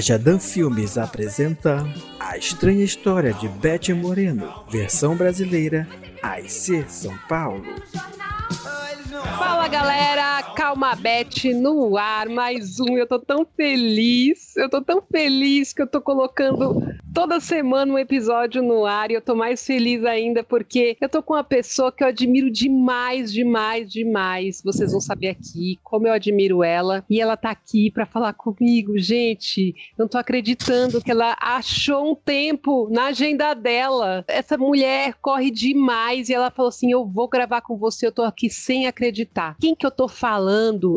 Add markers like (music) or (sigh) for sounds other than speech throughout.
A Jadam Filmes apresenta A Estranha História de Beth Moreno, versão brasileira, AIC São Paulo. Fala galera, Calma Beth no ar, mais um. Eu tô tão feliz, eu tô tão feliz que eu tô colocando toda semana um episódio no ar e eu tô mais feliz ainda porque eu tô com uma pessoa que eu admiro demais, demais, demais. Vocês vão saber aqui como eu admiro ela e ela tá aqui para falar comigo. Gente, não tô acreditando que ela achou um tempo na agenda dela. Essa mulher corre demais e ela falou assim: "Eu vou gravar com você, eu tô aqui sem acreditar". Quem que eu tô falando?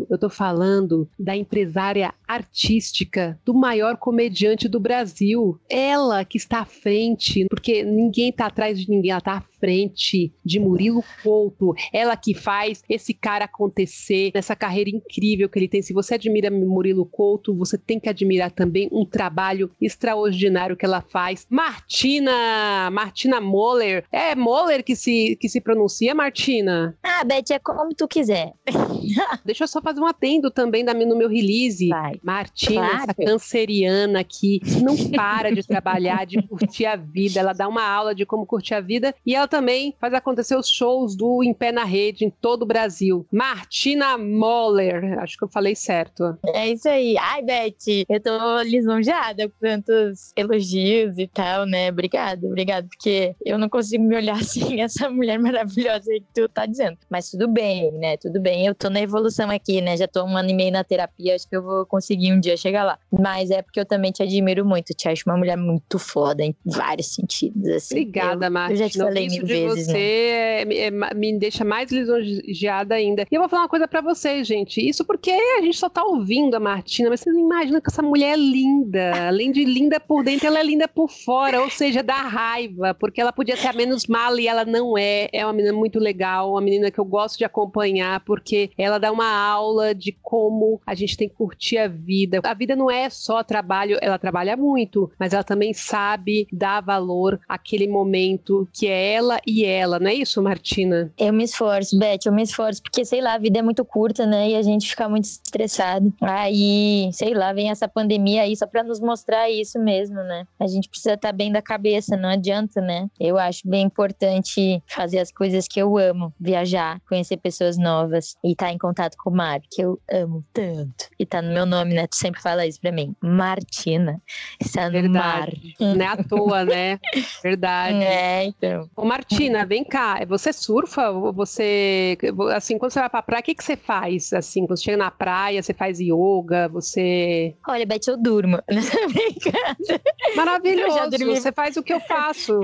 Eu tô falando da empresária artística do maior comediante do Brasil. Ela que está à frente, porque ninguém está atrás de ninguém, ela está à frente de Murilo Couto, ela que faz esse cara acontecer nessa carreira incrível que ele tem. Se você admira Murilo Couto, você tem que admirar também um trabalho extraordinário que ela faz. Martina, Martina Moller, é Moller que se, que se pronuncia, Martina? Ah, Beth, é como tu quiser. (laughs) Deixa eu só fazer um atendo também no meu release. Vai. Martina, claro. essa canceriana que não para de trabalhar, de curtir a vida. Ela dá uma aula de como curtir a vida e ela também faz acontecer os shows do Em Pé na Rede em todo o Brasil. Martina Moller, acho que eu falei certo. É isso aí. Ai, Beth, eu tô lisonjeada com tantos elogios e tal, né? Obrigada, obrigada, porque eu não consigo me olhar (laughs) assim, essa mulher maravilhosa que tu tá dizendo. Mas tudo bem, né? Tudo bem. Eu tô na evolução aqui, né? Já tô um ano e meio na terapia, acho que eu vou conseguir um dia chegar lá. Mas é porque eu também te admiro muito, te acho uma mulher muito foda em vários sentidos, assim. Obrigada, Martina. Eu já te falei mil de vezes, você né? é, é, me deixa mais lisonjeada ainda. E eu vou falar uma coisa para vocês, gente. Isso porque a gente só tá ouvindo a Martina, mas vocês não imaginam que essa mulher é linda. Além de linda por dentro, ela é linda por fora, ou seja, dá raiva, porque ela podia ser a menos mala e ela não é. É uma menina muito legal, uma menina que eu gosto de acompanhar, porque ela dá uma aula de como a gente tem que curtir a vida. A vida não é só trabalho, ela trabalha muito, mas ela também sabe dar valor àquele momento que é ela ela e ela, não é isso, Martina? Eu me esforço, Beth, eu me esforço, porque sei lá, a vida é muito curta, né? E a gente fica muito estressado. Aí, sei lá, vem essa pandemia aí só pra nos mostrar isso mesmo, né? A gente precisa estar tá bem da cabeça, não adianta, né? Eu acho bem importante fazer as coisas que eu amo, viajar, conhecer pessoas novas e estar tá em contato com o mar, que eu amo tanto. E tá no meu nome, né? Tu sempre fala isso pra mim. Martina. Está no Verdade. mar. Não é à toa, né? (laughs) Verdade. É, então. O Martina, vem cá. Você surfa? Você. Assim, quando você vai pra praia, o que, que você faz? Assim, quando você chega na praia, você faz yoga, você. Olha, Beth, eu durmo. (laughs) Maravilhoso. Você faz o que eu (laughs) faço.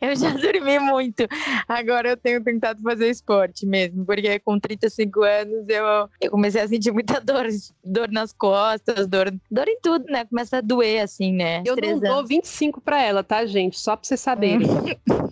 eu já dormi muito. Agora eu tenho tentado fazer esporte mesmo, porque com 35 anos eu, eu comecei a sentir muita dor, dor nas costas, dor, dor em tudo, né? Começa a doer, assim, né? Eu não dou 25 pra ela, tá, gente? Só pra vocês saberem. (laughs)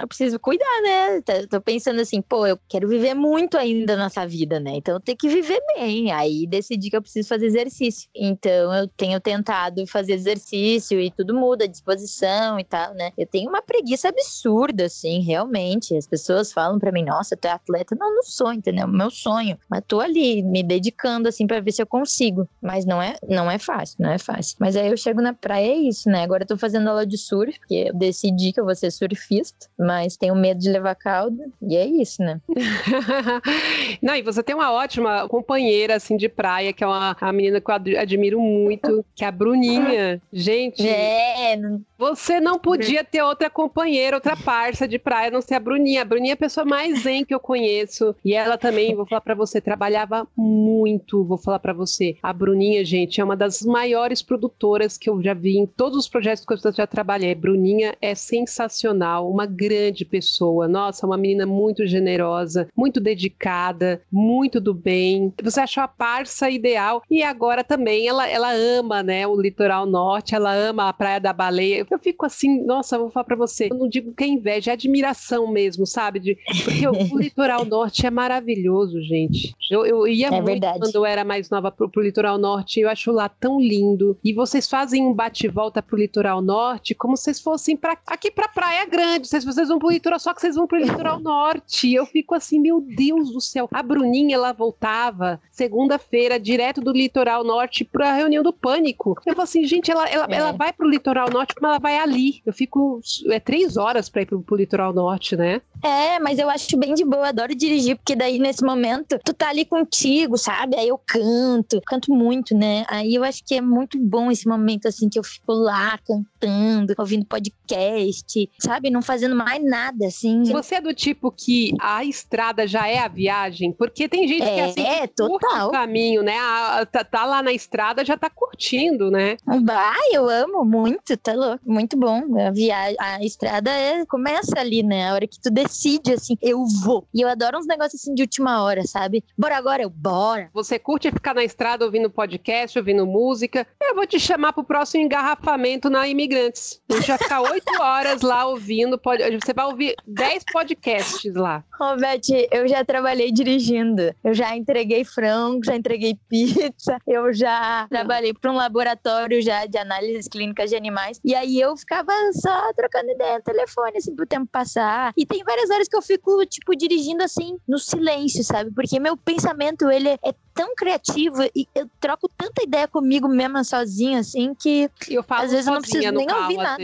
eu preciso cuidar, né? Tô pensando assim, pô, eu quero viver muito ainda nessa vida, né? Então eu tenho que viver bem. Aí decidi que eu preciso fazer exercício. Então eu tenho tentado fazer exercício e tudo muda, disposição e tal, né? Eu tenho uma preguiça absurda, assim, realmente. As pessoas falam para mim, nossa, tu é atleta. Não, não sou, entendeu? Meu sonho. Mas tô ali, me dedicando, assim, para ver se eu consigo. Mas não é, não é fácil, não é fácil. Mas aí eu chego na praia, é isso, né? Agora eu tô fazendo aula de surf, porque eu decidi que eu vou ser surfista mas tenho medo de levar caldo, e é isso, né? (laughs) Não, e você tem uma ótima companheira, assim, de praia, que é uma, uma menina que eu admiro muito, que é a Bruninha. Gente, é, você não podia ter outra companheira, outra parça de praia, não ser a Bruninha. A Bruninha é a pessoa mais zen que eu conheço, e ela também, vou falar para você, trabalhava muito, vou falar para você. A Bruninha, gente, é uma das maiores produtoras que eu já vi em todos os projetos que eu já trabalhei. Bruninha é sensacional, uma grande grande pessoa. Nossa, uma menina muito generosa, muito dedicada, muito do bem. Você achou a parça ideal e agora também ela, ela ama, né, o litoral norte, ela ama a Praia da Baleia. Eu fico assim, nossa, vou falar para você, eu não digo que é inveja, é admiração mesmo, sabe? De, porque o, o litoral norte é maravilhoso, gente. Eu, eu ia é muito verdade. quando eu era mais nova pro, pro litoral norte, eu acho lá tão lindo. E vocês fazem um bate-volta pro litoral norte como se vocês fossem para aqui pra Praia Grande, vocês vocês vão pro (laughs) litoral, só que vocês vão pro litoral norte. E eu fico assim, meu Deus do céu. A Bruninha, ela voltava segunda-feira, direto do litoral norte pra reunião do pânico. Eu falo assim, gente, ela, ela, é. ela vai pro litoral norte, mas ela vai ali. Eu fico. É três horas pra ir pro, pro litoral norte, né? É, mas eu acho bem de boa, adoro dirigir, porque daí nesse momento tu tá ali contigo, sabe? Aí eu canto, canto muito, né? Aí eu acho que é muito bom esse momento, assim, que eu fico lá cantando, ouvindo podcast, sabe? Não fazendo mais nada, assim. Você é do tipo que a estrada já é a viagem? Porque tem gente é, que assim, é, total. o caminho, né? A, tá, tá, lá na estrada, já tá curtindo, né? Bah, eu amo muito, tá louco, muito bom. A viagem, a estrada é, começa ali, né? A hora que tu decide, assim, eu vou. E eu adoro uns negócios assim de última hora, sabe? Bora agora, eu bora. Você curte ficar na estrada ouvindo podcast, ouvindo música? Eu vou te chamar pro próximo engarrafamento na Imigrantes. A gente vai ficar (laughs) oito horas lá ouvindo. Pod... Você vai ouvir dez podcasts lá. Roberto, eu já trabalhei dirigindo. Eu já entreguei frango, já entreguei pizza. Eu já trabalhei para um laboratório já de análises clínicas de animais. E aí eu ficava só trocando ideia no telefone, assim, pro tempo passar. E tem várias horas que eu fico, tipo, dirigindo assim, no silêncio, sabe? Porque meu pensamento, ele é tão criativo e eu troco tanta ideia comigo mesma sozinha, assim, que eu falo às vezes eu não preciso nem ouvir nada.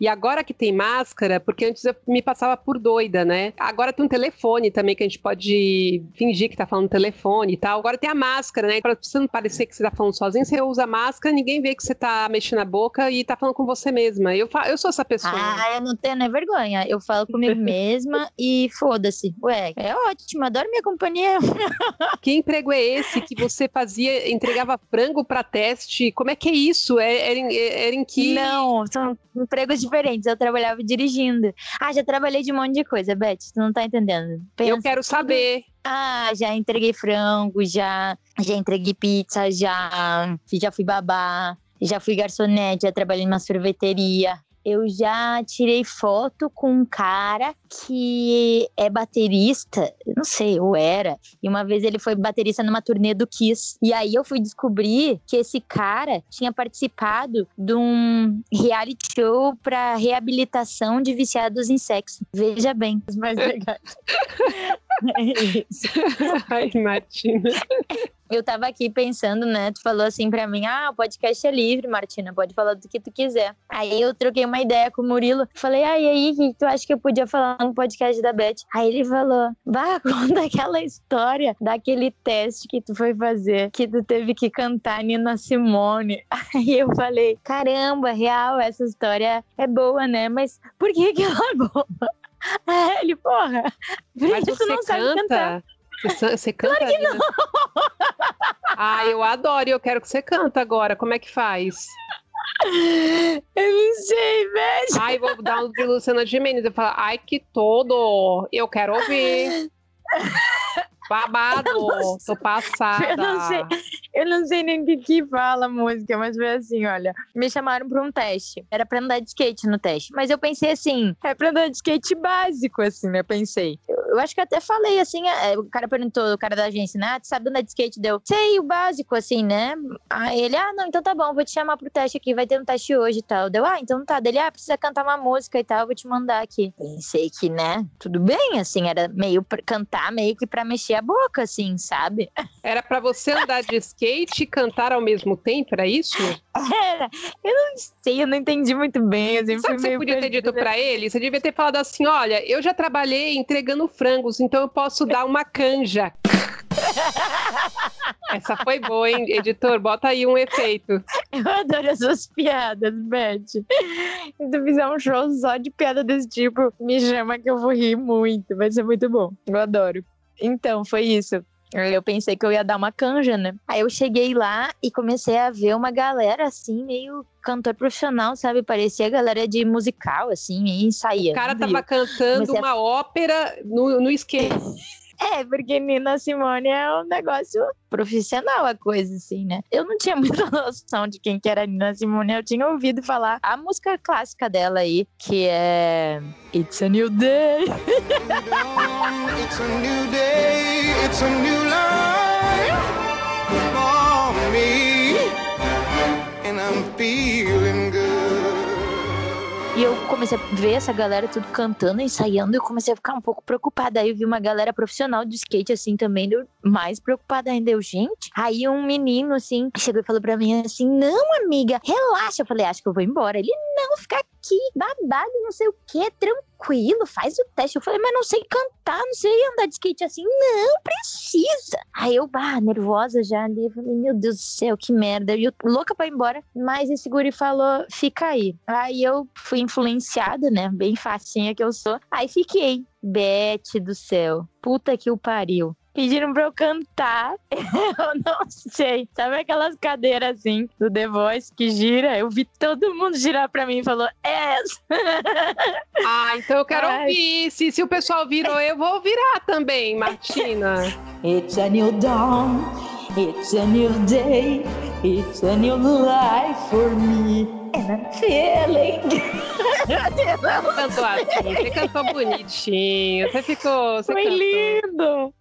E agora que tem máscara, porque antes eu me passava por doida, né? Agora tem um telefone também que a gente pode fingir que tá falando telefone e tal. Agora tem a máscara, né? Pra você não parecer que você tá falando sozinho, você usa a máscara, ninguém vê que você tá mexendo a boca e tá falando com você mesma. Eu, eu sou essa pessoa. Ah, eu não tenho nem vergonha. Eu falo comigo (laughs) mesma e foda-se. Ué, é ótimo, adoro minha companhia. Que emprego é esse que você fazia, entregava frango para teste? Como é que é isso? É, era, em, era em que. Não, são empregos diferentes. Eu trabalhava dirigindo. Ah, já trabalhei de um monte de coisa, Beth. Tu não tá entendendo. Pensa eu quero saber. Ah, já entreguei frango, já, já entreguei pizza, já, já fui babá, já fui garçonete, já trabalhei numa sorveteria, eu já tirei foto com um cara que é baterista, não sei, ou era. E uma vez ele foi baterista numa turnê do Kiss. E aí eu fui descobrir que esse cara tinha participado de um reality show para reabilitação de viciados em sexo. Veja bem, os mais legais. é isso. (laughs) (laughs) Ai, Martina (laughs) eu tava aqui pensando, né? Tu falou assim pra mim: ah, o podcast é livre, Martina, pode falar do que tu quiser. Aí eu troquei uma ideia com o Murilo. Falei: ah, e aí, que tu acha que eu podia falar no podcast da Beth? Aí ele falou: vá, (laughs) conta aquela história daquele teste que tu foi fazer, que tu teve que cantar Nina Simone. (laughs) Aí eu falei: caramba, real, essa história é boa, né? Mas por que que ela é boa? (laughs) Aí ele, porra, por Mas você não canta? sabe cantar. Você, canta? Claro que não. (laughs) Ah, eu adoro. Eu quero que você canta agora. Como é que faz? Eu não sei, velho. Ai, vou dar um de Luciana Gimenez. Eu falo, ai, que todo. Eu quero ouvir. Babado, tô passada. Eu não sei, eu não sei nem o que, que fala a música, mas foi assim, olha. Me chamaram pra um teste. Era pra andar de skate no teste. Mas eu pensei assim, é pra andar de skate básico, assim, né? Pensei. Eu, acho que até falei, assim, é, o cara perguntou, o cara da agência, né? Ah, sabe andar de skate? Deu, sei, o básico, assim, né? Aí ele, ah, não, então tá bom, vou te chamar pro teste aqui, vai ter um teste hoje e tal. Deu, ah, então tá. Dele, ah, precisa cantar uma música e tal, vou te mandar aqui. Pensei que, né, tudo bem, assim, era meio pra cantar, meio que pra mexer a boca, assim, sabe? Era para você andar de skate e cantar ao mesmo tempo, era isso? Era. Eu não sei, eu não entendi muito bem. Assim, Sabe o que você podia ter dito para ele? Você devia ter falado assim: olha, eu já trabalhei entregando frangos, então eu posso dar uma canja. (laughs) Essa foi boa, hein, editor? Bota aí um efeito. Eu adoro as suas piadas, Beth. Se fizer um show só de piada desse tipo, me chama que eu vou rir muito. Vai ser muito bom. Eu adoro. Então, foi isso. Eu pensei que eu ia dar uma canja, né? Aí eu cheguei lá e comecei a ver uma galera assim, meio cantor profissional, sabe? Parecia galera de musical, assim, e ensaiando. O cara tava cantando uma ópera no, no skate. É, porque Nina Simone é um negócio profissional, a coisa, assim, né? Eu não tinha (laughs) muita noção de quem que era Nina Simone, eu tinha ouvido falar a música clássica dela aí, que é It's a New Day. (laughs) It's a new day, it's a new life for me, E eu comecei a ver essa galera tudo cantando, ensaiando, e eu comecei a ficar um pouco preocupada. Aí eu vi uma galera profissional de skate, assim, também, mais preocupada ainda. Eu, gente. Aí um menino, assim, chegou e falou pra mim assim: Não, amiga, relaxa. Eu falei: Acho que eu vou embora. Ele, não, fica aqui, babado, não sei o que, tranquilo, faz o teste. Eu falei: Mas não sei cantar, não sei andar de skate assim. Não, precisa. Aí eu, bah, nervosa já ali. Falei: Meu Deus do céu, que merda. E eu louca pra ir embora. Mas esse guri falou: Fica aí. Aí eu fui influenciada, né? Bem facinha que eu sou. Aí fiquei. Bete do céu. Puta que o pariu. Pediram pra eu cantar. (laughs) Eu não sei. Sabe aquelas cadeiras assim do The Voice que gira? Eu vi todo mundo girar pra mim e falou: É. (laughs) Ah, então eu quero Ai. ouvir. Se, se o pessoal virou, eu vou virar também, Martina. (laughs) It's a new dawn. It's a new day. It's a new life for me. And I'm feeling. cantou assim, você cantou bonitinho. Você ficou. Você Foi cantou. lindo!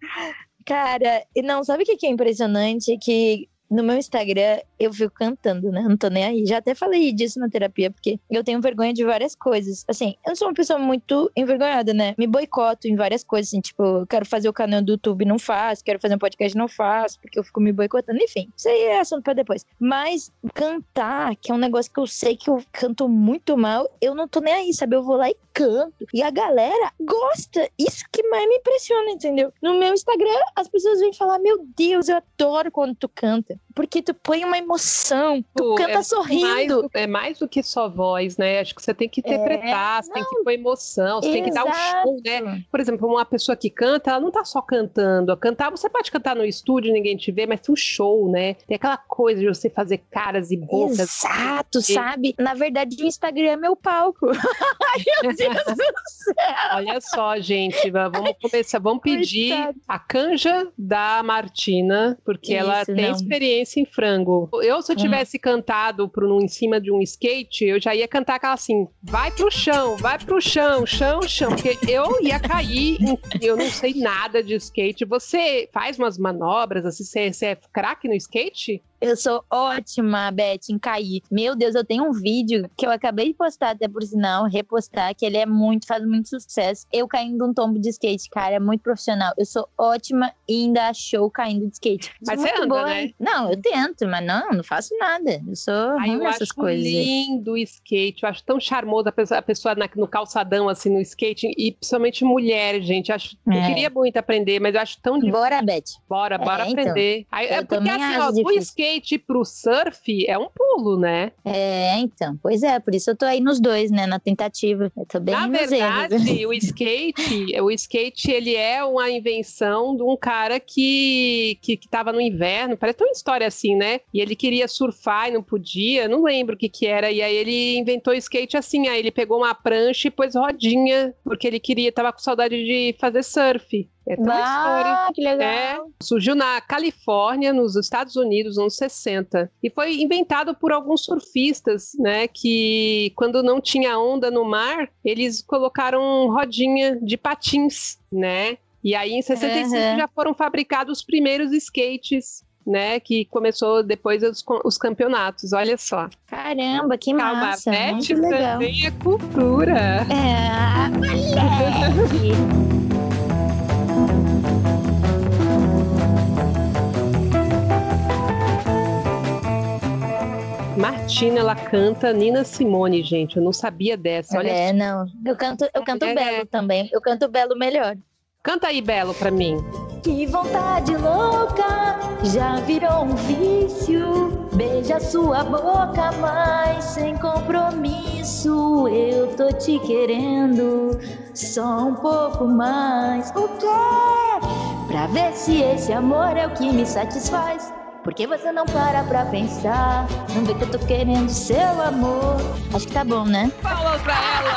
Cara, não, sabe o que é impressionante? Que no meu Instagram eu fico cantando, né? Não tô nem aí. Já até falei disso na terapia, porque eu tenho vergonha de várias coisas. Assim, eu não sou uma pessoa muito envergonhada, né? Me boicoto em várias coisas, assim, tipo, quero fazer o canal do YouTube, não faço, quero fazer um podcast, não faço, porque eu fico me boicotando. Enfim, isso aí é assunto pra depois. Mas cantar, que é um negócio que eu sei que eu canto muito mal, eu não tô nem aí, sabe? Eu vou lá e canto. E a galera gosta. Isso que mais me impressiona, entendeu? No meu Instagram, as pessoas vêm falar: Meu Deus, eu adoro quando tu canta. Porque tu põe uma emoção, tu canta é sorrindo. Mais, é mais do que só voz, né? Acho que você tem que interpretar, é, você tem que pôr emoção, você exato. tem que dar o um show, né? Por exemplo, uma pessoa que canta, ela não tá só cantando. Cantar, você pode cantar no estúdio, ninguém te vê, mas tem um show, né? Tem aquela coisa de você fazer caras e bocas. Exato, sabe? Na verdade, o Instagram é meu palco. (laughs) Ai, meu Deus do (laughs) céu. Olha só, gente, vamos começar, vamos pedir a canja da Martina, porque Isso, ela tem não. experiência em frango. Eu, se eu hum. tivesse hum. cantado pro, em cima de um skate, eu já ia cantar aquela assim: vai pro chão, vai pro chão, chão, chão. Porque eu ia cair, em, eu não sei nada de skate. Você faz umas manobras, assim, você, você é craque no skate? Eu sou ótima, Beth, em cair. Meu Deus, eu tenho um vídeo que eu acabei de postar, até por sinal, repostar, que ele é muito, faz muito sucesso. Eu caindo um tombo de skate, cara, é muito profissional. Eu sou ótima em dar show caindo de skate. Mas você anda, boa, né? Não, eu tento, mas não, não faço nada. Eu sou Ai, eu essas coisas. lindo o skate, eu acho tão charmoso a pessoa, na, no calçadão, assim, no skate, e principalmente mulher, gente. Acho, é. Eu queria muito aprender, mas eu acho tão difícil. Bora, Beth. Bora, bora é, então, aprender. Aí, é porque assim, ó, o skate skate pro surf é um pulo, né? É, então. Pois é, por isso eu tô aí nos dois, né? Na tentativa. Eu tô bem Na verdade, (laughs) o skate, o skate, ele é uma invenção de um cara que, que, que tava no inverno, parece uma história assim, né? E ele queria surfar e não podia, não lembro o que que era. E aí ele inventou o skate assim, aí ele pegou uma prancha e pôs rodinha, porque ele queria, tava com saudade de fazer surf. É tão ah, história. que legal. É, surgiu na Califórnia, nos Estados Unidos, nos anos 60. E foi inventado por alguns surfistas, né? Que quando não tinha onda no mar, eles colocaram rodinha de patins, né? E aí, em 65, uhum. já foram fabricados os primeiros skates né, que começou depois os, os campeonatos, olha só. Caramba, que massa, Calvavete muito legal. também é cultura. É, moleque! (laughs) Martina, ela canta Nina Simone, gente. Eu não sabia dessa. Olha é, não. Eu canto, eu canto é. Belo também. Eu canto Belo melhor. Canta aí, Belo, pra mim. Que vontade louca, já virou um vício. Beija sua boca, mas sem compromisso. Eu tô te querendo só um pouco mais. O quê? Pra ver se esse amor é o que me satisfaz. Por que você não para pra pensar? Não vê que eu tô querendo seu amor. Acho que tá bom, né? Palmas pra ela!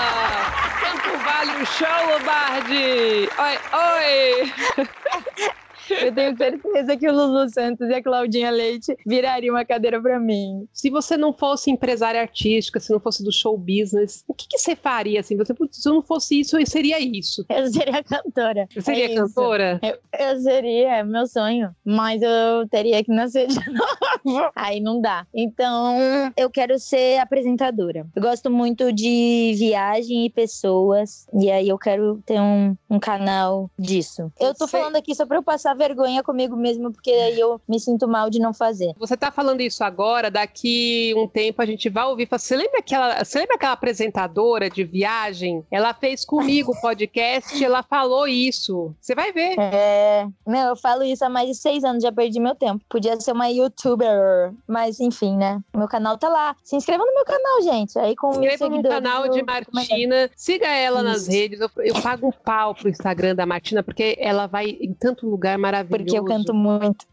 Quanto vale o show, Lombardi? Oi, oi! Eu tenho certeza que o Lulu Santos e a Claudinha Leite virariam uma cadeira para mim. Se você não fosse empresária artística, se não fosse do show business, o que, que você faria assim? Você, se eu não fosse isso, eu seria isso. Eu seria cantora. Você seria é cantora? Eu, eu, seria, é meu sonho. Mas eu teria que nascer de (laughs) novo. Aí não dá. Então, eu quero ser apresentadora. Eu gosto muito de viagem e pessoas. E aí eu quero ter um, um canal disso. Eu tô falando aqui só pra eu passar vergonha comigo mesmo, porque aí eu me sinto mal de não fazer. Você tá falando isso agora, daqui um tempo a gente vai ouvir. Você lembra aquela, você lembra aquela apresentadora de viagem? Ela fez comigo o podcast, (laughs) ela falou isso. Você vai ver. É. Meu, eu falo isso há mais de seis anos, já perdi meu tempo. Podia ser uma youtuber, mas enfim, né? Meu canal tá lá. Se inscreva no meu canal, gente. Aí com Se inscreva no canal de Martina. Siga ela isso. nas redes. Eu, eu pago um pau pro Instagram da Martina, porque ela vai em tanto lugar maravilhoso. Porque eu canto muito.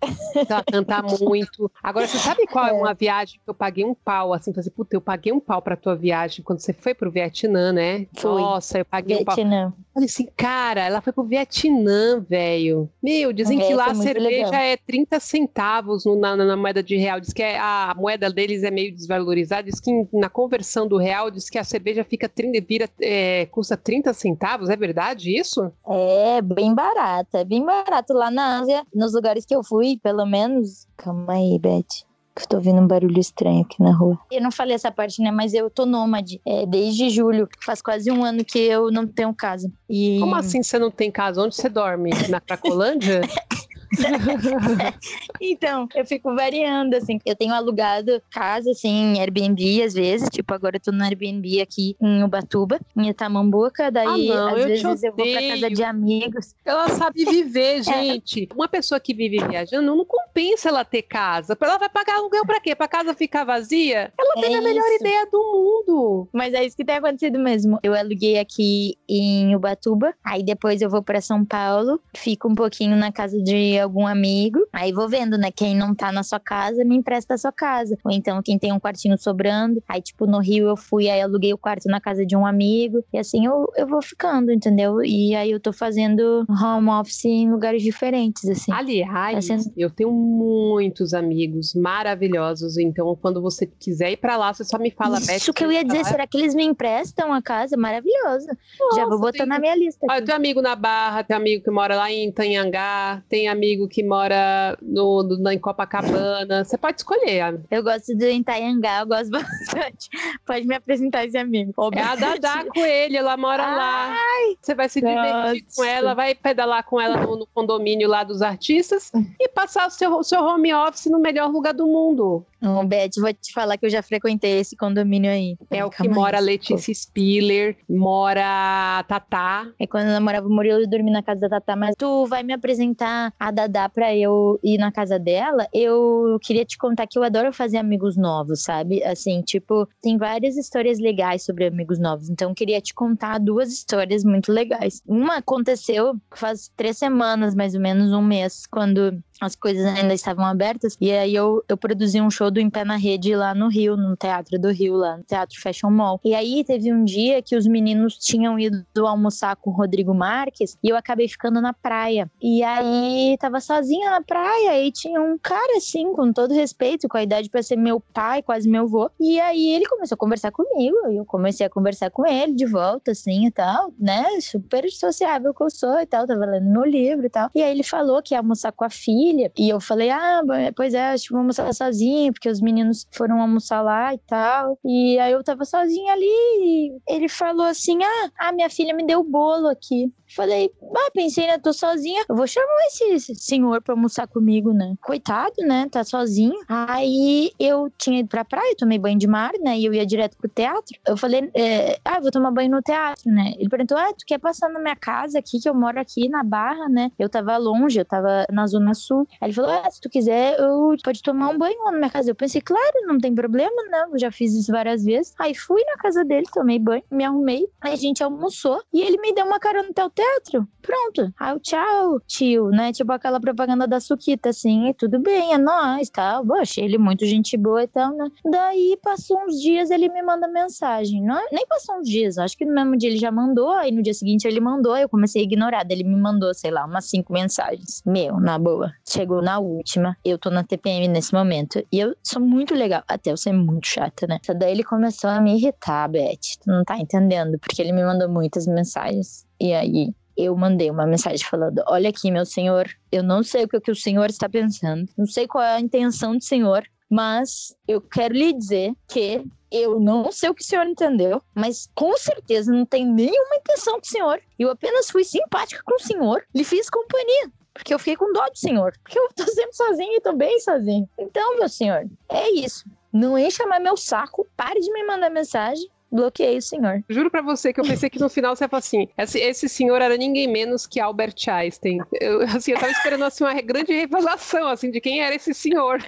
Ela canta muito. Agora, você sabe qual é, é uma viagem que eu paguei um pau? Assim, fazer, puta, eu paguei um pau pra tua viagem quando você foi pro Vietnã, né? Foi. Nossa, eu paguei Vietnã. um pau. Falei assim, cara, ela foi pro Vietnã, velho. Meu, dizem é, que lá a cerveja legal. é 30 centavos no, na, na, moeda de real. Diz que é, a moeda deles é meio desvalorizada. Diz que na conversão do real, diz que a cerveja fica 30, vira, é, custa 30 centavos. É verdade isso? É, bem barata. É bem barato lá na Ásia. Nos lugares que eu fui, pelo menos. Calma aí, Beth que eu tô ouvindo um barulho estranho aqui na rua. Eu não falei essa parte, né? Mas eu tô nômade. É, desde julho. Faz quase um ano que eu não tenho casa. E... Como assim você não tem casa? Onde você dorme? Na Cracolândia? (laughs) (laughs) então, eu fico variando, assim. Eu tenho alugado casa, assim, Airbnb às vezes. Tipo, agora eu tô no Airbnb aqui em Ubatuba, em Itamambuca. Daí, ah, não, às eu vezes, eu vou pra casa de amigos. Ela sabe viver, (laughs) gente. Uma pessoa que vive viajando, não compensa ela ter casa. Ela vai pagar aluguel pra quê? Pra casa ficar vazia? Ela é tem a melhor ideia do mundo. Mas é isso que tem acontecido mesmo. Eu aluguei aqui em Ubatuba, aí depois eu vou pra São Paulo, fico um pouquinho na casa de algum amigo. Aí vou vendo, né? Quem não tá na sua casa, me empresta a sua casa. Ou então quem tem um quartinho sobrando. Aí, tipo, no Rio eu fui, aí aluguei o quarto na casa de um amigo. E assim eu, eu vou ficando, entendeu? E aí eu tô fazendo home office em lugares diferentes, assim. Aliás, tá sendo... eu tenho muitos amigos maravilhosos. Então, quando você quiser ir pra lá, você só me fala, Isso que eu ia dizer, será que eles me emprestam a casa? Maravilhoso. Já vou botar tem... na minha lista. Olha, tem amigo na Barra, tem amigo que mora lá em Itanhangá, tem amigo que mora no, no, em Copacabana. Você pode escolher. Eu gosto do Itaiangá, eu gosto (laughs) bastante. Pode me apresentar esse amigo. É a Dadá com ele, ela mora Ai, lá. Você vai se divertir com ela, vai pedalar com ela no, no condomínio lá dos artistas e passar o seu, seu home office no melhor lugar do mundo. Ô, Beth, vou te falar que eu já frequentei esse condomínio aí. É o que mora Letícia Spiller, mora Tatá. É quando eu namorava o Murilo e dormi na casa da Tatá, mas tu vai me apresentar a Dadá pra eu ir na casa dela. Eu queria te contar que eu adoro fazer amigos novos, sabe? Assim, tipo, tem várias histórias legais sobre amigos novos. Então, eu queria te contar duas histórias muito legais. Uma aconteceu faz três semanas, mais ou menos um mês, quando as coisas ainda estavam abertas. E aí eu, eu produzi um show do Em Pé na Rede lá no Rio, no Teatro do Rio, lá no Teatro Fashion Mall. E aí teve um dia que os meninos tinham ido almoçar com o Rodrigo Marques e eu acabei ficando na praia. E aí tava sozinha na praia e tinha um cara assim, com todo respeito, com a idade para ser meu pai, quase meu avô. E aí ele começou a conversar comigo e eu comecei a conversar com ele de volta, assim e tal, né? Super sociável que eu sou e tal, tava lendo meu livro e tal. E aí ele falou que ia almoçar com a filha família. E eu falei, ah, pois é, acho que vou almoçar sozinha, porque os meninos foram almoçar lá e tal. E aí eu tava sozinha ali e ele falou assim: ah, a minha filha me deu o bolo aqui. Falei, ah, pensei, né? Tô sozinha. Eu vou chamar esse senhor pra almoçar comigo, né? Coitado, né? Tá sozinho. Aí eu tinha ido pra praia, tomei banho de mar, né? E eu ia direto pro teatro. Eu falei, é, ah, vou tomar banho no teatro, né? Ele perguntou, ah, tu quer passar na minha casa aqui, que eu moro aqui na Barra, né? Eu tava longe, eu tava na Zona Sul. Aí ele falou: ah, se tu quiser, eu pode tomar um banho lá na minha casa. Eu pensei, claro, não tem problema, não. Eu já fiz isso várias vezes. Aí fui na casa dele, tomei banho, me arrumei. Aí a gente almoçou e ele me deu uma carona até o teatro. Pronto. Eu, tchau, tio, né? Tipo aquela propaganda da Suquita, assim, e tudo bem, é nóis, tal. Tá? achei ele muito gente boa e tal, né? Daí passou uns dias, ele me manda mensagem. Não, nem passou uns dias, acho que no mesmo dia ele já mandou, aí no dia seguinte ele mandou, eu comecei a ignorar. Ele me mandou, sei lá, umas cinco mensagens. Meu, na boa. Chegou na última, eu tô na TPM nesse momento. E eu sou muito legal, até eu ser muito chata, né? Daí ele começou a me irritar, Beth. Tu não tá entendendo, porque ele me mandou muitas mensagens. E aí, eu mandei uma mensagem falando: Olha aqui, meu senhor, eu não sei o que, o senhor está pensando, não sei qual é a intenção do senhor, mas eu quero lhe dizer que eu não sei o que o senhor entendeu, mas com certeza não tem nenhuma intenção com o senhor. Eu apenas fui simpática com o senhor, lhe fiz companhia. Porque eu fiquei com dó do senhor. Porque eu tô sempre sozinha e tô bem sozinho. Então, meu senhor, é isso. Não encha mais meu saco. Pare de me mandar mensagem bloqueei o senhor. Juro para você que eu pensei que no final você ia falar assim: esse, esse senhor era ninguém menos que Albert Einstein. Eu, assim, eu tava esperando assim, uma grande revelação assim, de quem era esse senhor.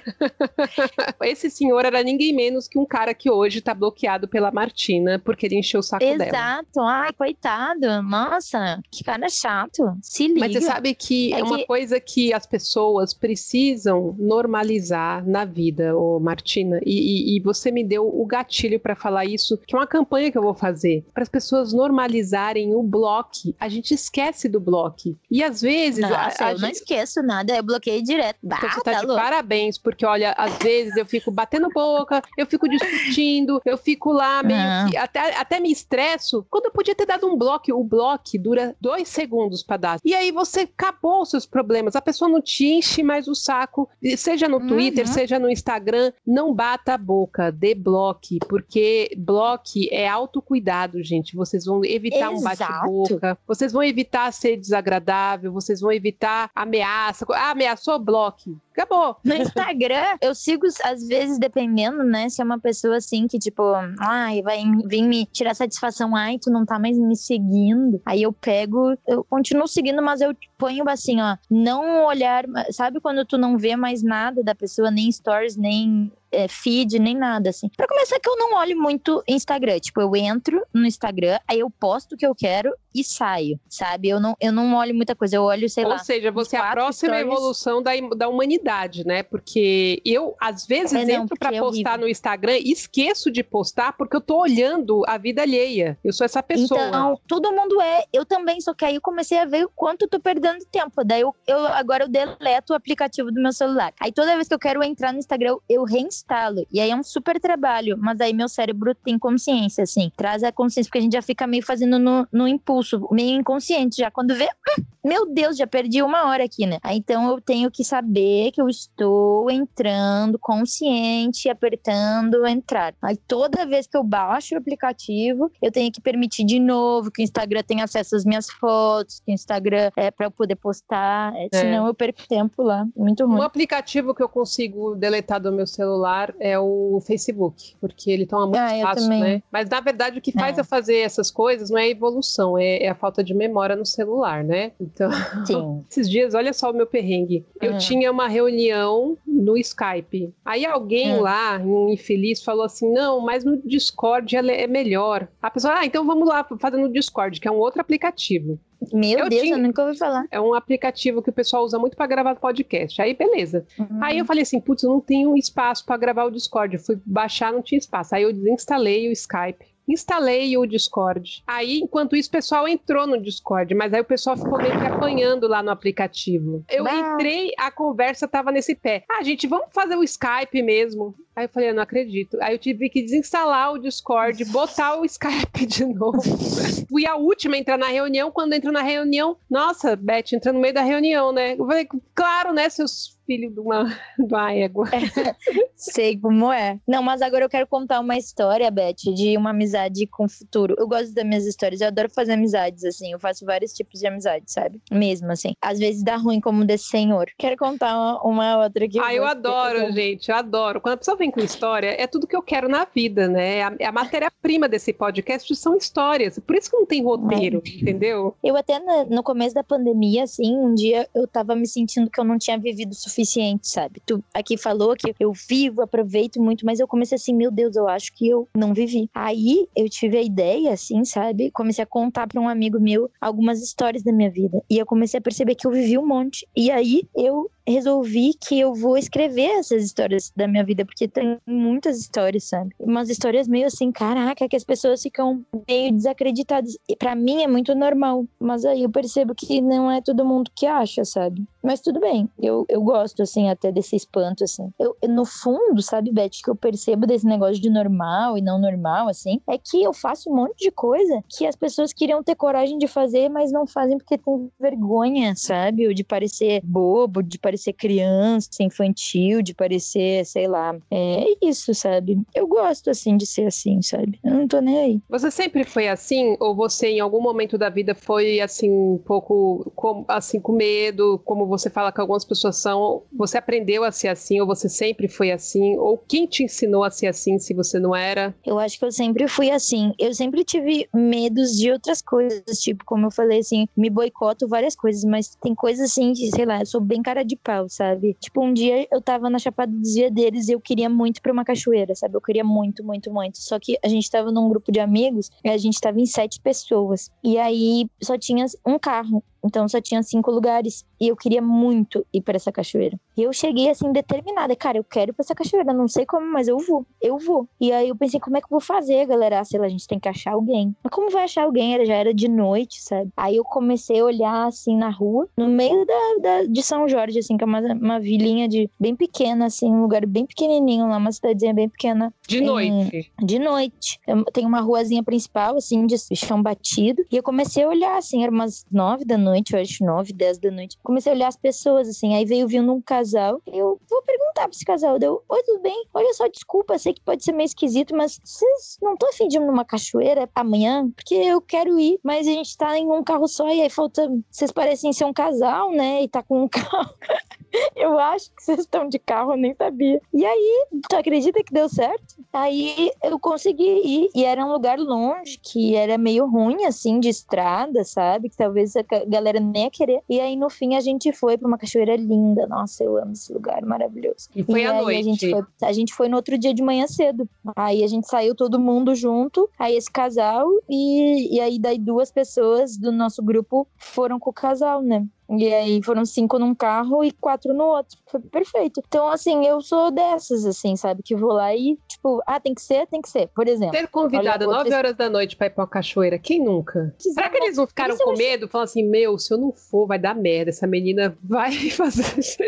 (laughs) esse senhor era ninguém menos que um cara que hoje tá bloqueado pela Martina porque ele encheu o saco Exato. dela. Exato. Ai, coitado. Nossa, que cara chato. Se liga. Mas você sabe que é, é uma que... coisa que as pessoas precisam normalizar na vida, ô Martina. E, e, e você me deu o gatilho para falar isso, que é uma campanha que eu vou fazer para as pessoas normalizarem o bloco. A gente esquece do bloco. E às vezes. Nossa, a, a eu gente... não esqueço nada, eu bloqueei direto. Bah, então você tá, tá de louco. parabéns, porque olha, às vezes eu fico batendo boca, eu fico discutindo, eu fico lá meio que, até, até me estresso, quando eu podia ter dado um bloco. O bloco dura dois segundos para dar. E aí você acabou os seus problemas. A pessoa não te enche mais o saco, seja no Twitter, uhum. seja no Instagram, não bata a boca, dê bloco, porque bloco é autocuidado, gente. Vocês vão evitar Exato. um bate-boca, vocês vão evitar ser desagradável, vocês vão evitar ameaça. Ah, ameaçou, bloque. Acabou. No Instagram, (laughs) eu sigo, às vezes, dependendo, né? Se é uma pessoa assim que, tipo, ai, vai vir me tirar satisfação, ai, tu não tá mais me seguindo. Aí eu pego, eu continuo seguindo, mas eu ponho assim, ó, não olhar. Sabe quando tu não vê mais nada da pessoa, nem stories, nem é, feed, nem nada, assim. Pra começar, que eu não olho muito Instagram. Tipo, eu entro no Instagram, aí eu posto o que eu quero e saio, sabe? Eu não, eu não olho muita coisa, eu olho, sei Ou lá. Ou seja, você é a próxima stories. evolução da, da humanidade, né? Porque eu, às vezes, é, não, entro pra é postar horrível. no Instagram e esqueço de postar porque eu tô olhando a vida alheia. Eu sou essa pessoa. Então, todo mundo é. Eu também, só que aí eu comecei a ver o quanto eu tô perdendo tempo. Daí eu, eu agora eu deleto o aplicativo do meu celular. Aí toda vez que eu quero entrar no Instagram, eu reinstalo. E aí é um super trabalho. Mas aí meu cérebro tem consciência, assim. Traz a consciência, porque a gente já fica meio fazendo no, no impulso, meio inconsciente. Já quando vê, hum, meu Deus, já perdi uma hora aqui, né? Aí, então eu tenho que saber que eu estou entrando consciente, apertando entrar. Aí toda vez que eu baixo o aplicativo, eu tenho que permitir de novo que o Instagram tenha acesso às minhas fotos, que o Instagram é para eu poder postar, é. senão eu perco tempo lá. Muito ruim. Um aplicativo que eu consigo deletar do meu celular é o Facebook, porque ele toma muito ah, espaço, né? Mas na verdade o que faz é. eu fazer essas coisas não é evolução, é, é, a falta de memória no celular, né? Então, Sim. (laughs) esses dias, olha só o meu perrengue. Eu uhum. tinha uma reunião no Skype. Aí alguém uhum. lá, um infeliz, falou assim: não, mas no Discord é melhor. A pessoa, ah, então vamos lá fazer no Discord, que é um outro aplicativo. Meu eu Deus, tinha... eu nunca ouvi falar. É um aplicativo que o pessoal usa muito para gravar podcast. Aí, beleza. Uhum. Aí eu falei assim, putz, eu não tenho espaço para gravar o Discord. Eu fui baixar, não tinha espaço. Aí eu desinstalei o Skype instalei o Discord. Aí, enquanto isso, o pessoal entrou no Discord, mas aí o pessoal ficou meio que apanhando lá no aplicativo. Eu bah. entrei, a conversa tava nesse pé. Ah, gente, vamos fazer o Skype mesmo. Aí eu falei, eu não acredito. Aí eu tive que desinstalar o Discord, botar o Skype (laughs) de novo. Fui a última a entrar na reunião. Quando entro na reunião, nossa, Beth, entra no meio da reunião, né? Eu falei, claro, né, seus filho de uma, (laughs) de uma égua. É, sei como é. Não, mas agora eu quero contar uma história, Beth, de uma amizade com o futuro. Eu gosto das minhas histórias, eu adoro fazer amizades, assim. Eu faço vários tipos de amizades, sabe? Mesmo, assim. Às vezes dá ruim, como desse senhor. Quero contar uma, uma outra aqui. Ah, eu adoro, gente, eu adoro. Quando a pessoa vem com história, é tudo que eu quero na vida, né? A, a matéria-prima desse podcast são histórias. Por isso que não tem roteiro, é. entendeu? Eu até no, no, começo da pandemia, assim, um dia eu tava me sentindo que eu não tinha vivido o suficiente, sabe? Tu aqui falou que eu vivo, aproveito muito, mas eu comecei assim, meu Deus, eu acho que eu não vivi. Aí eu tive a ideia, assim, sabe? Comecei a contar para um amigo meu algumas histórias da minha vida. E eu comecei a perceber que eu vivi um monte. E aí eu resolvi que eu vou escrever essas histórias da minha vida, porque tem muitas histórias, sabe? Umas histórias meio assim, caraca, que as pessoas ficam meio desacreditadas. E para mim é muito normal, mas aí eu percebo que não é todo mundo que acha, sabe? Mas tudo bem, eu, eu gosto, assim, até desse espanto, assim. Eu, no fundo, sabe, Beth, que eu percebo desse negócio de normal e não normal, assim, é que eu faço um monte de coisa que as pessoas queriam ter coragem de fazer, mas não fazem porque tem vergonha, sabe? Ou de parecer bobo, de parecer criança, infantil, de parecer, sei lá. É isso, sabe? Eu gosto, assim, de ser assim, sabe? Eu não tô nem aí. Você sempre foi assim? Ou você, em algum momento da vida, foi, assim, um pouco, com, assim, com medo, como você fala que algumas pessoas são, você aprendeu a ser assim ou você sempre foi assim? Ou quem te ensinou a ser assim se você não era? Eu acho que eu sempre fui assim. Eu sempre tive medos de outras coisas, tipo, como eu falei assim, me boicoto várias coisas, mas tem coisas assim que, sei lá, eu sou bem cara de pau, sabe? Tipo, um dia eu tava na Chapada dos Veadeiros e eu queria muito pra uma cachoeira, sabe? Eu queria muito, muito, muito. Só que a gente tava num grupo de amigos e a gente tava em sete pessoas. E aí só tinha um carro. Então só tinha cinco lugares e eu queria muito ir para essa cachoeira. E eu cheguei assim determinada, cara, eu quero ir para essa cachoeira, não sei como, mas eu vou, eu vou. E aí eu pensei, como é que eu vou fazer, galera? Sei lá, a gente tem que achar alguém. Mas como vai achar alguém? Era, já era de noite, sabe? Aí eu comecei a olhar assim na rua, no meio da, da de São Jorge, assim, que é uma, uma vilinha de bem pequena, assim, um lugar bem pequenininho lá, uma cidadezinha bem pequena. De noite? De noite. Tem uma ruazinha principal, assim, de chão batido. E eu comecei a olhar, assim, era umas nove da noite noite, eu acho, 9, 10 da noite. Comecei a olhar as pessoas, assim, aí veio vindo um casal. Eu vou perguntar pra esse casal. Deu, oi, tudo bem? Olha só, desculpa, sei que pode ser meio esquisito, mas vocês não estão afim de ir numa cachoeira amanhã? Porque eu quero ir, mas a gente tá em um carro só e aí falta. Vocês parecem ser um casal, né? E tá com um (laughs) carro. eu acho que vocês estão de carro, eu nem sabia. E aí, tu acredita que deu certo? Aí eu consegui ir. E era um lugar longe, que era meio ruim, assim, de estrada, sabe? Que talvez a galera nem ia querer. E aí, no fim, a gente foi pra uma cachoeira linda. Nossa, eu amo esse lugar, maravilhoso. E foi e à noite? A gente foi, a gente foi no outro dia de manhã cedo. Aí a gente saiu todo mundo junto. Aí esse casal, e, e aí daí duas pessoas do nosso grupo foram com o casal, né? E aí foram cinco num carro e quatro no outro. Foi perfeito. Então, assim, eu sou dessas, assim, sabe? Que vou lá e, tipo, ah, tem que ser, tem que ser. Por exemplo. Ser convidada olha, 9 horas da noite pra ir pra uma cachoeira, quem nunca? Será que eles não ficaram com medo? Falando assim, meu, se eu não for, vai dar merda. Essa menina vai (laughs) fazer isso.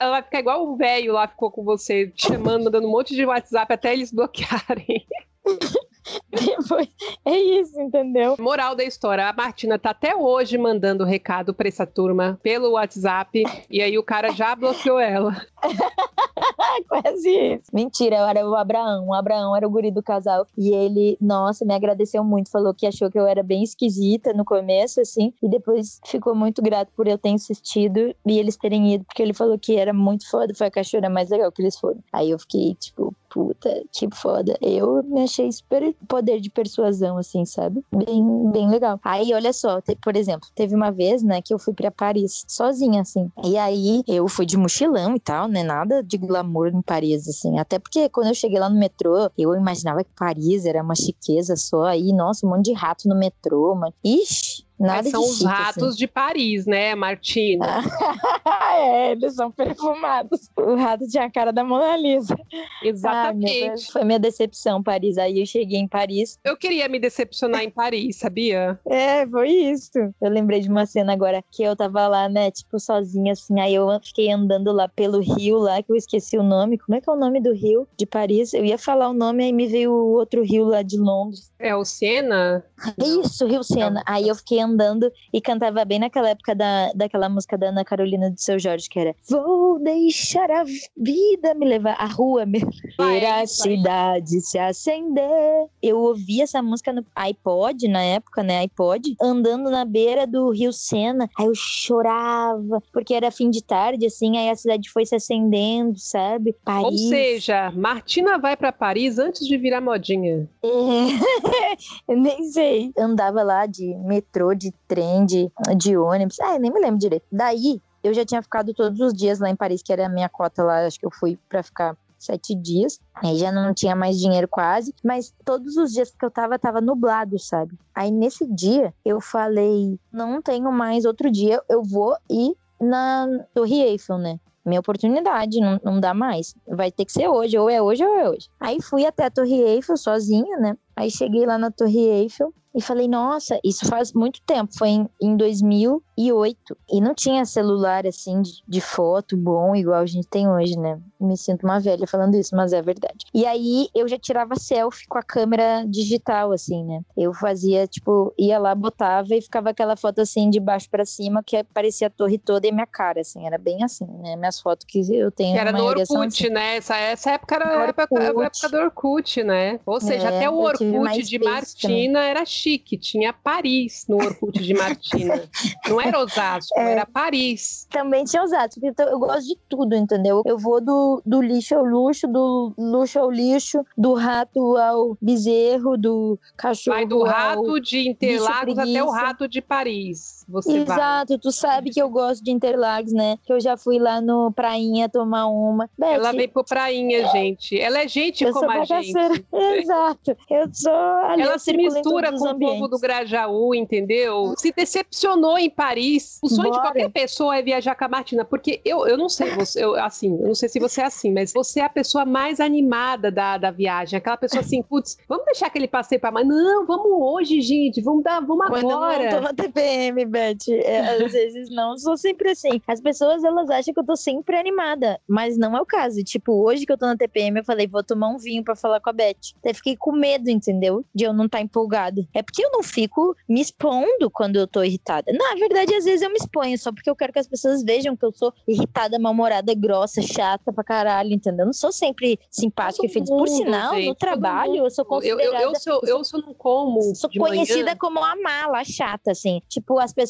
Ela vai ficar igual o velho lá ficou com você, te chamando, mandando um monte de WhatsApp até eles bloquearem. (laughs) (laughs) Depois, é isso, entendeu? Moral da história: a Martina tá até hoje mandando recado pra essa turma pelo WhatsApp e aí o cara já bloqueou ela. (laughs) Quase isso. Mentira, era o Abraão. O Abraão era o guri do casal. E ele, nossa, me agradeceu muito. Falou que achou que eu era bem esquisita no começo, assim. E depois ficou muito grato por eu ter insistido e eles terem ido, porque ele falou que era muito foda. Foi a cachoeira mais legal que eles foram. Aí eu fiquei, tipo, puta, que foda. Eu me achei super poder de persuasão, assim, sabe? Bem, bem legal. Aí, olha só, por exemplo, teve uma vez, né, que eu fui para Paris sozinha, assim. E aí eu fui de mochilão e tal, né? Nada de glamour em Paris, assim. Até porque quando eu cheguei lá no metrô, eu imaginava que Paris era uma chiqueza só. Aí, nossa, um monte de rato no metrô, mano. Ixi, Nada Mas são os chique, ratos assim. de Paris, né, Martina? (laughs) é, eles são perfumados. O rato tinha a cara da Mona Lisa. Exatamente. Ah, foi minha decepção, Paris. Aí eu cheguei em Paris. Eu queria me decepcionar em Paris, sabia? (laughs) É, foi isso. Eu lembrei de uma cena agora que eu tava lá, né, tipo, sozinha, assim. Aí eu fiquei andando lá pelo rio lá, que eu esqueci o nome. Como é que é o nome do rio de Paris? Eu ia falar o nome, aí me veio o outro rio lá de Londres. É o Sena? É isso, Rio Sena. Aí eu fiquei andando andando e cantava bem naquela época da, daquela música da Ana Carolina do Seu Jorge, que era Vou deixar a vida me levar, a rua me ver a cidade se acender. Eu ouvi essa música no iPod, na época, né, iPod, andando na beira do Rio Sena, aí eu chorava, porque era fim de tarde, assim, aí a cidade foi se acendendo, sabe? Paris. Ou seja, Martina vai para Paris antes de virar modinha. É, (laughs) nem sei. Andava lá de metrô, de trem, de, de ônibus. Ah, nem me lembro direito. Daí, eu já tinha ficado todos os dias lá em Paris, que era a minha cota lá. Acho que eu fui para ficar sete dias. Aí já não tinha mais dinheiro quase, mas todos os dias que eu tava, tava nublado, sabe? Aí nesse dia eu falei: não tenho mais outro dia, eu vou ir na Torre Eiffel, né? minha oportunidade, não, não dá mais. Vai ter que ser hoje, ou é hoje ou é hoje. Aí fui até a Torre Eiffel sozinha, né? Aí cheguei lá na Torre Eiffel e falei, nossa, isso faz muito tempo, foi em, em 2008. E não tinha celular assim de, de, foto bom, igual a gente tem hoje, né? Me sinto uma velha falando isso, mas é verdade. E aí eu já tirava selfie com a câmera digital, assim, né? Eu fazia, tipo, ia lá, botava e ficava aquela foto assim de baixo para cima que parecia a torre toda e minha cara, assim, era bem assim, né? Minhas fotos que eu tenho. Que era no Orkut, assim. né? Essa, essa época era a época, época, do Orkut, né? Ou seja, é, até o Orkut de Martina também. era chique, tinha Paris no Orkut de Martina. Não era Osasco, é, era Paris. Também tinha Osasco, porque eu gosto de tudo, entendeu? Eu vou do, do lixo ao luxo, do luxo ao lixo, do rato ao bezerro, do cachorro. Vai do rato de Interlagos até o rato de Paris. Você Exato, vai. tu sabe que eu gosto de Interlagos, né? Que eu já fui lá no Prainha tomar uma. Beth, Ela veio pro Prainha, gente. Ela é gente como a gente. (laughs) Exato. Eu sou ali, Ela se mistura com o povo do Grajaú, entendeu? Se decepcionou em Paris. O sonho Bora. de qualquer pessoa é viajar com a Martina, porque eu, eu não sei, você, eu, assim, eu não sei se você é assim, mas você é a pessoa mais animada da, da viagem. Aquela pessoa assim, putz, vamos deixar aquele passeio pra mais. Não, vamos hoje, gente, vamos dar, vamos Quando agora. Eu não tô na TPM, Beth. É, às (laughs) vezes não, sou sempre assim. As pessoas, elas acham que eu tô sempre animada, mas não é o caso. Tipo, hoje que eu tô na TPM, eu falei, vou tomar um vinho pra falar com a Beth. Até fiquei com medo, entendeu? De eu não estar tá empolgada. É porque eu não fico me expondo quando eu tô irritada. Na verdade, às vezes eu me exponho só porque eu quero que as pessoas vejam que eu sou irritada, mal-humorada, grossa, chata pra caralho, entendeu? Eu não sou sempre simpática e feliz. Por sinal, gente, no trabalho, eu sou considerada... Eu, eu, eu, sou, eu sou não como Sou conhecida manhã. como a mala, a chata, assim. Tipo, as pessoas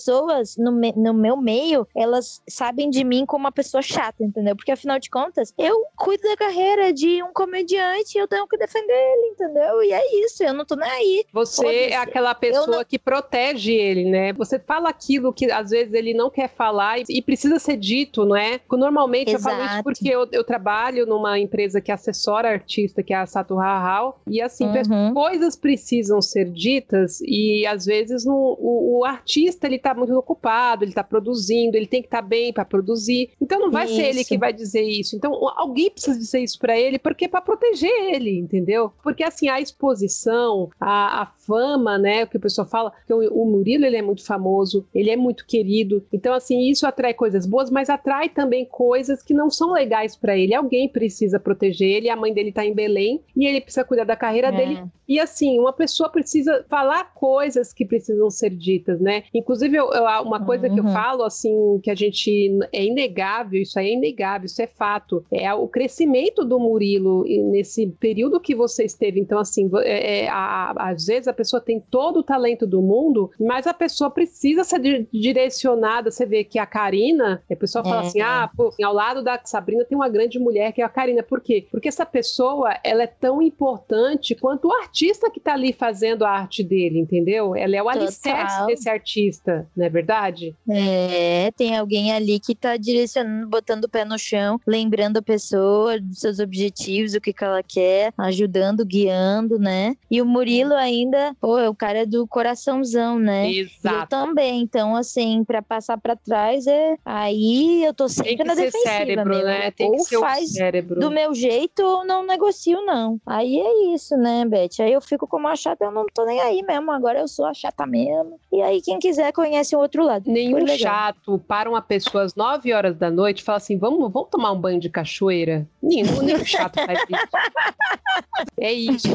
no, me, no meu meio, elas sabem de mim como uma pessoa chata, entendeu? Porque afinal de contas, eu cuido da carreira de um comediante e eu tenho que defender ele, entendeu? E é isso, eu não tô nem aí. Você é aquela pessoa não... que protege ele, né? Você fala aquilo que às vezes ele não quer falar e, e precisa ser dito, não é? Normalmente Exato. eu falo isso porque eu, eu, trabalho numa empresa que assessora artista, que é a Sato Hahal, e assim, uhum. coisas precisam ser ditas e às vezes no, o, o artista ele tá muito ocupado, ele tá produzindo, ele tem que estar tá bem para produzir. Então não vai isso. ser ele que vai dizer isso. Então alguém precisa dizer isso para ele porque é para proteger ele, entendeu? Porque assim, a exposição, a, a fama, né, o que o pessoal fala, que o, o Murilo ele é muito famoso, ele é muito querido. Então assim, isso atrai coisas boas, mas atrai também coisas que não são legais para ele. Alguém precisa proteger ele, a mãe dele tá em Belém e ele precisa cuidar da carreira é. dele. E assim, uma pessoa precisa falar coisas que precisam ser ditas, né? Inclusive, eu, eu, uma coisa uhum. que eu uhum. falo, assim, que a gente é inegável, isso aí é inegável, isso é fato, é o crescimento do Murilo nesse período que você esteve. Então, assim, é, é, a, às vezes a pessoa tem todo o talento do mundo, mas a pessoa precisa ser direcionada. Você vê que a Karina, a pessoa fala assim, ah, pô, ao lado da Sabrina tem uma grande mulher que é a Karina. Por quê? Porque essa pessoa, ela é tão importante quanto o artista que tá ali fazendo a arte dele, entendeu? Ela é o Total. alicerce desse artista, não é verdade? É, tem alguém ali que tá direcionando, botando o pé no chão, lembrando a pessoa dos seus objetivos, o que, que ela quer, ajudando, guiando, né? E o Murilo ainda, pô, é o cara do coraçãozão, né? Exato. eu também, então assim, para passar para trás é aí eu tô sempre na defensiva, cérebro, meu. né? Tem ou faz cérebro. do meu jeito, eu não negocio, não. Aí é isso, né, Beth? Aí eu fico como a chata, eu não tô nem aí mesmo. Agora eu sou a chata mesmo. E aí, quem quiser, conhece o outro lado. Nenhum chato para uma pessoa às 9 horas da noite e fala assim: vamos, vamos tomar um banho de cachoeira? Nenhum, nenhum chato faz isso. É isso.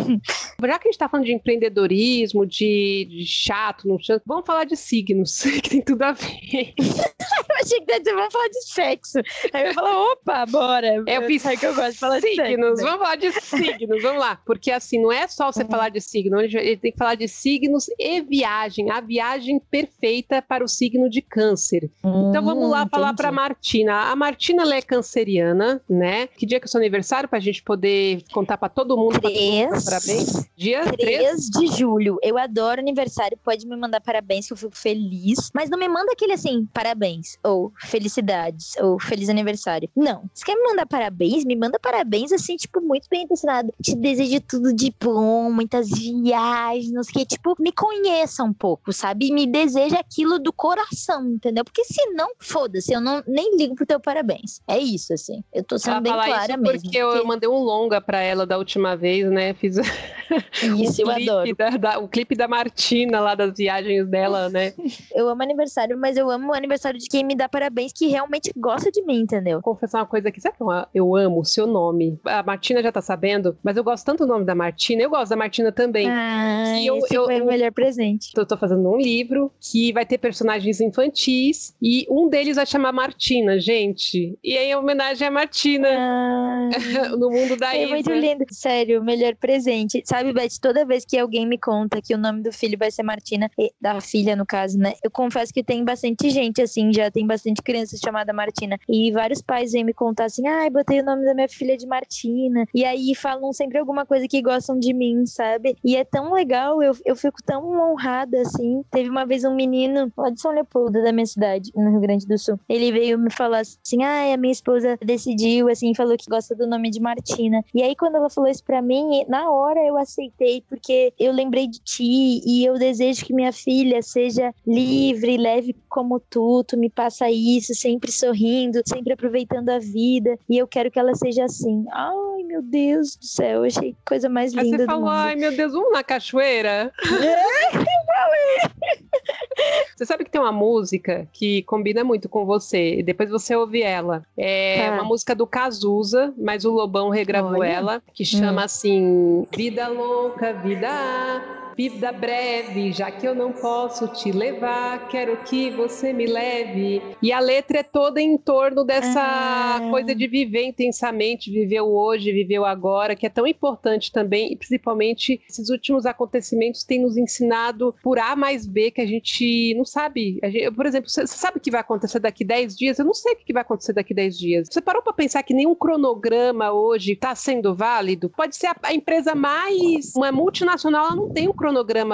Já que a gente tá falando de empreendedorismo, de, de chato, não chato, vamos falar de signos, (laughs) que tem tudo a ver. Eu achei que você vai falar de sexo. Aí eu falo, opa, bora. Eu fiz Sabe que eu gosto de falar de signos, né? vamos falar de signos, vamos lá. Porque assim, não é só você falar de signo, ele tem que falar de signos e viagem, a viagem perfeita para o signo de câncer. Então vamos lá Hum, falar entendi. para Martina. A Martina ela é canceriana, né? Que dia que é o seu aniversário para a gente poder contar para todo mundo? pra todo mundo Três. dar Parabéns. Dia 3. 3 de julho. Eu adoro aniversário. Pode me mandar parabéns, que eu fico feliz. Mas não me manda aquele assim, parabéns. Ou felicidades. Ou feliz aniversário. Não. Se quer me mandar parabéns, me manda parabéns assim, tipo, muito bem intencionado. Te desejo tudo de bom, muitas viagens, não sei o que. Tipo, me conheça um pouco, sabe? E me deseja aquilo do coração, entendeu? Porque se não, foda-se, eu não, nem ligo pro teu parabéns. É isso, assim. Eu tô sendo Ela bem clara isso mesmo. porque eu, eu mandei um longa para ela da última vez, né? Fiz (laughs) Isso, o eu clipe adoro. da- da- o clipe da Martina lá das viagens dela, né? (laughs) Eu amo aniversário, mas eu amo o aniversário de quem me dá parabéns, que realmente gosta de mim, entendeu? Confessar uma coisa aqui. Sabe que eu, amo o seu nome? A Martina já tá sabendo, mas eu gosto tanto do nome da Martina. Eu gosto da Martina também. Ah, eu- esse eu- foi eu- o melhor presente. Eu tô fazendo um livro que vai ter personagens infantis e um deles vai chamar Martina, gente. E aí, em homenagem à Martina Ah, (laughs) no mundo da é Isa. muito lindo. Sério, melhor presente. Sabe, Beth, toda vez que alguém me conta que o nome do filho vai ser Martina, e- da filha, no caso, né? Eu confesso que tem bastante gente, assim, já tem bastante criança chamada Martina. E vários pais vêm me contar assim, ai, botei o nome da minha filha de Martina. E aí falam sempre alguma coisa que gostam de mim, sabe? E é tão legal, eu, eu fico tão honrada, assim. Teve uma vez um menino lá de São Leopoldo, da minha cidade, no Rio Grande do Sul. Ele veio me falar assim, ai, a minha esposa decidiu, assim, falou que gosta do nome de Martina. E aí, quando ela falou isso pra mim, na hora eu aceitei, porque eu lembrei de ti e eu desejo que minha filha seja livre, leve como tu, tu me passa isso, sempre sorrindo, sempre aproveitando a vida, e eu quero que ela seja assim. Ai, meu Deus do céu, eu achei coisa mais Aí linda você do falou, ai meu Deus, vamos na cachoeira? (laughs) (laughs) Você sabe que tem uma música que combina muito com você, e depois você ouve ela. É Tá. uma música do Cazuza, mas o Lobão regravou Olha. ela, que chama assim: Vida louca, vida. Vida breve, já que eu não posso te levar, quero que você me leve. E a letra é toda em torno dessa Ah. coisa de viver intensamente, viver o hoje, viver o agora, que é tão importante também, e principalmente esses últimos acontecimentos têm nos ensinado por A mais B que a gente não sabe. Gente- por exemplo, você você sabe o que vai acontecer daqui 10 dias? Eu não sei o que vai acontecer daqui 10 dias. Você parou para pensar que nenhum cronograma hoje está sendo válido? Pode ser a, a empresa mais. Uma multinacional, ela não tem um cronograma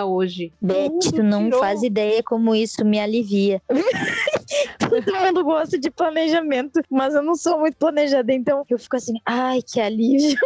hoje. Beth, tu não tirou. faz ideia como isso me alivia. (laughs) (laughs) Todo mundo gosta de planejamento, mas eu não sou muito planejada, então eu fico assim, ai, que alívio.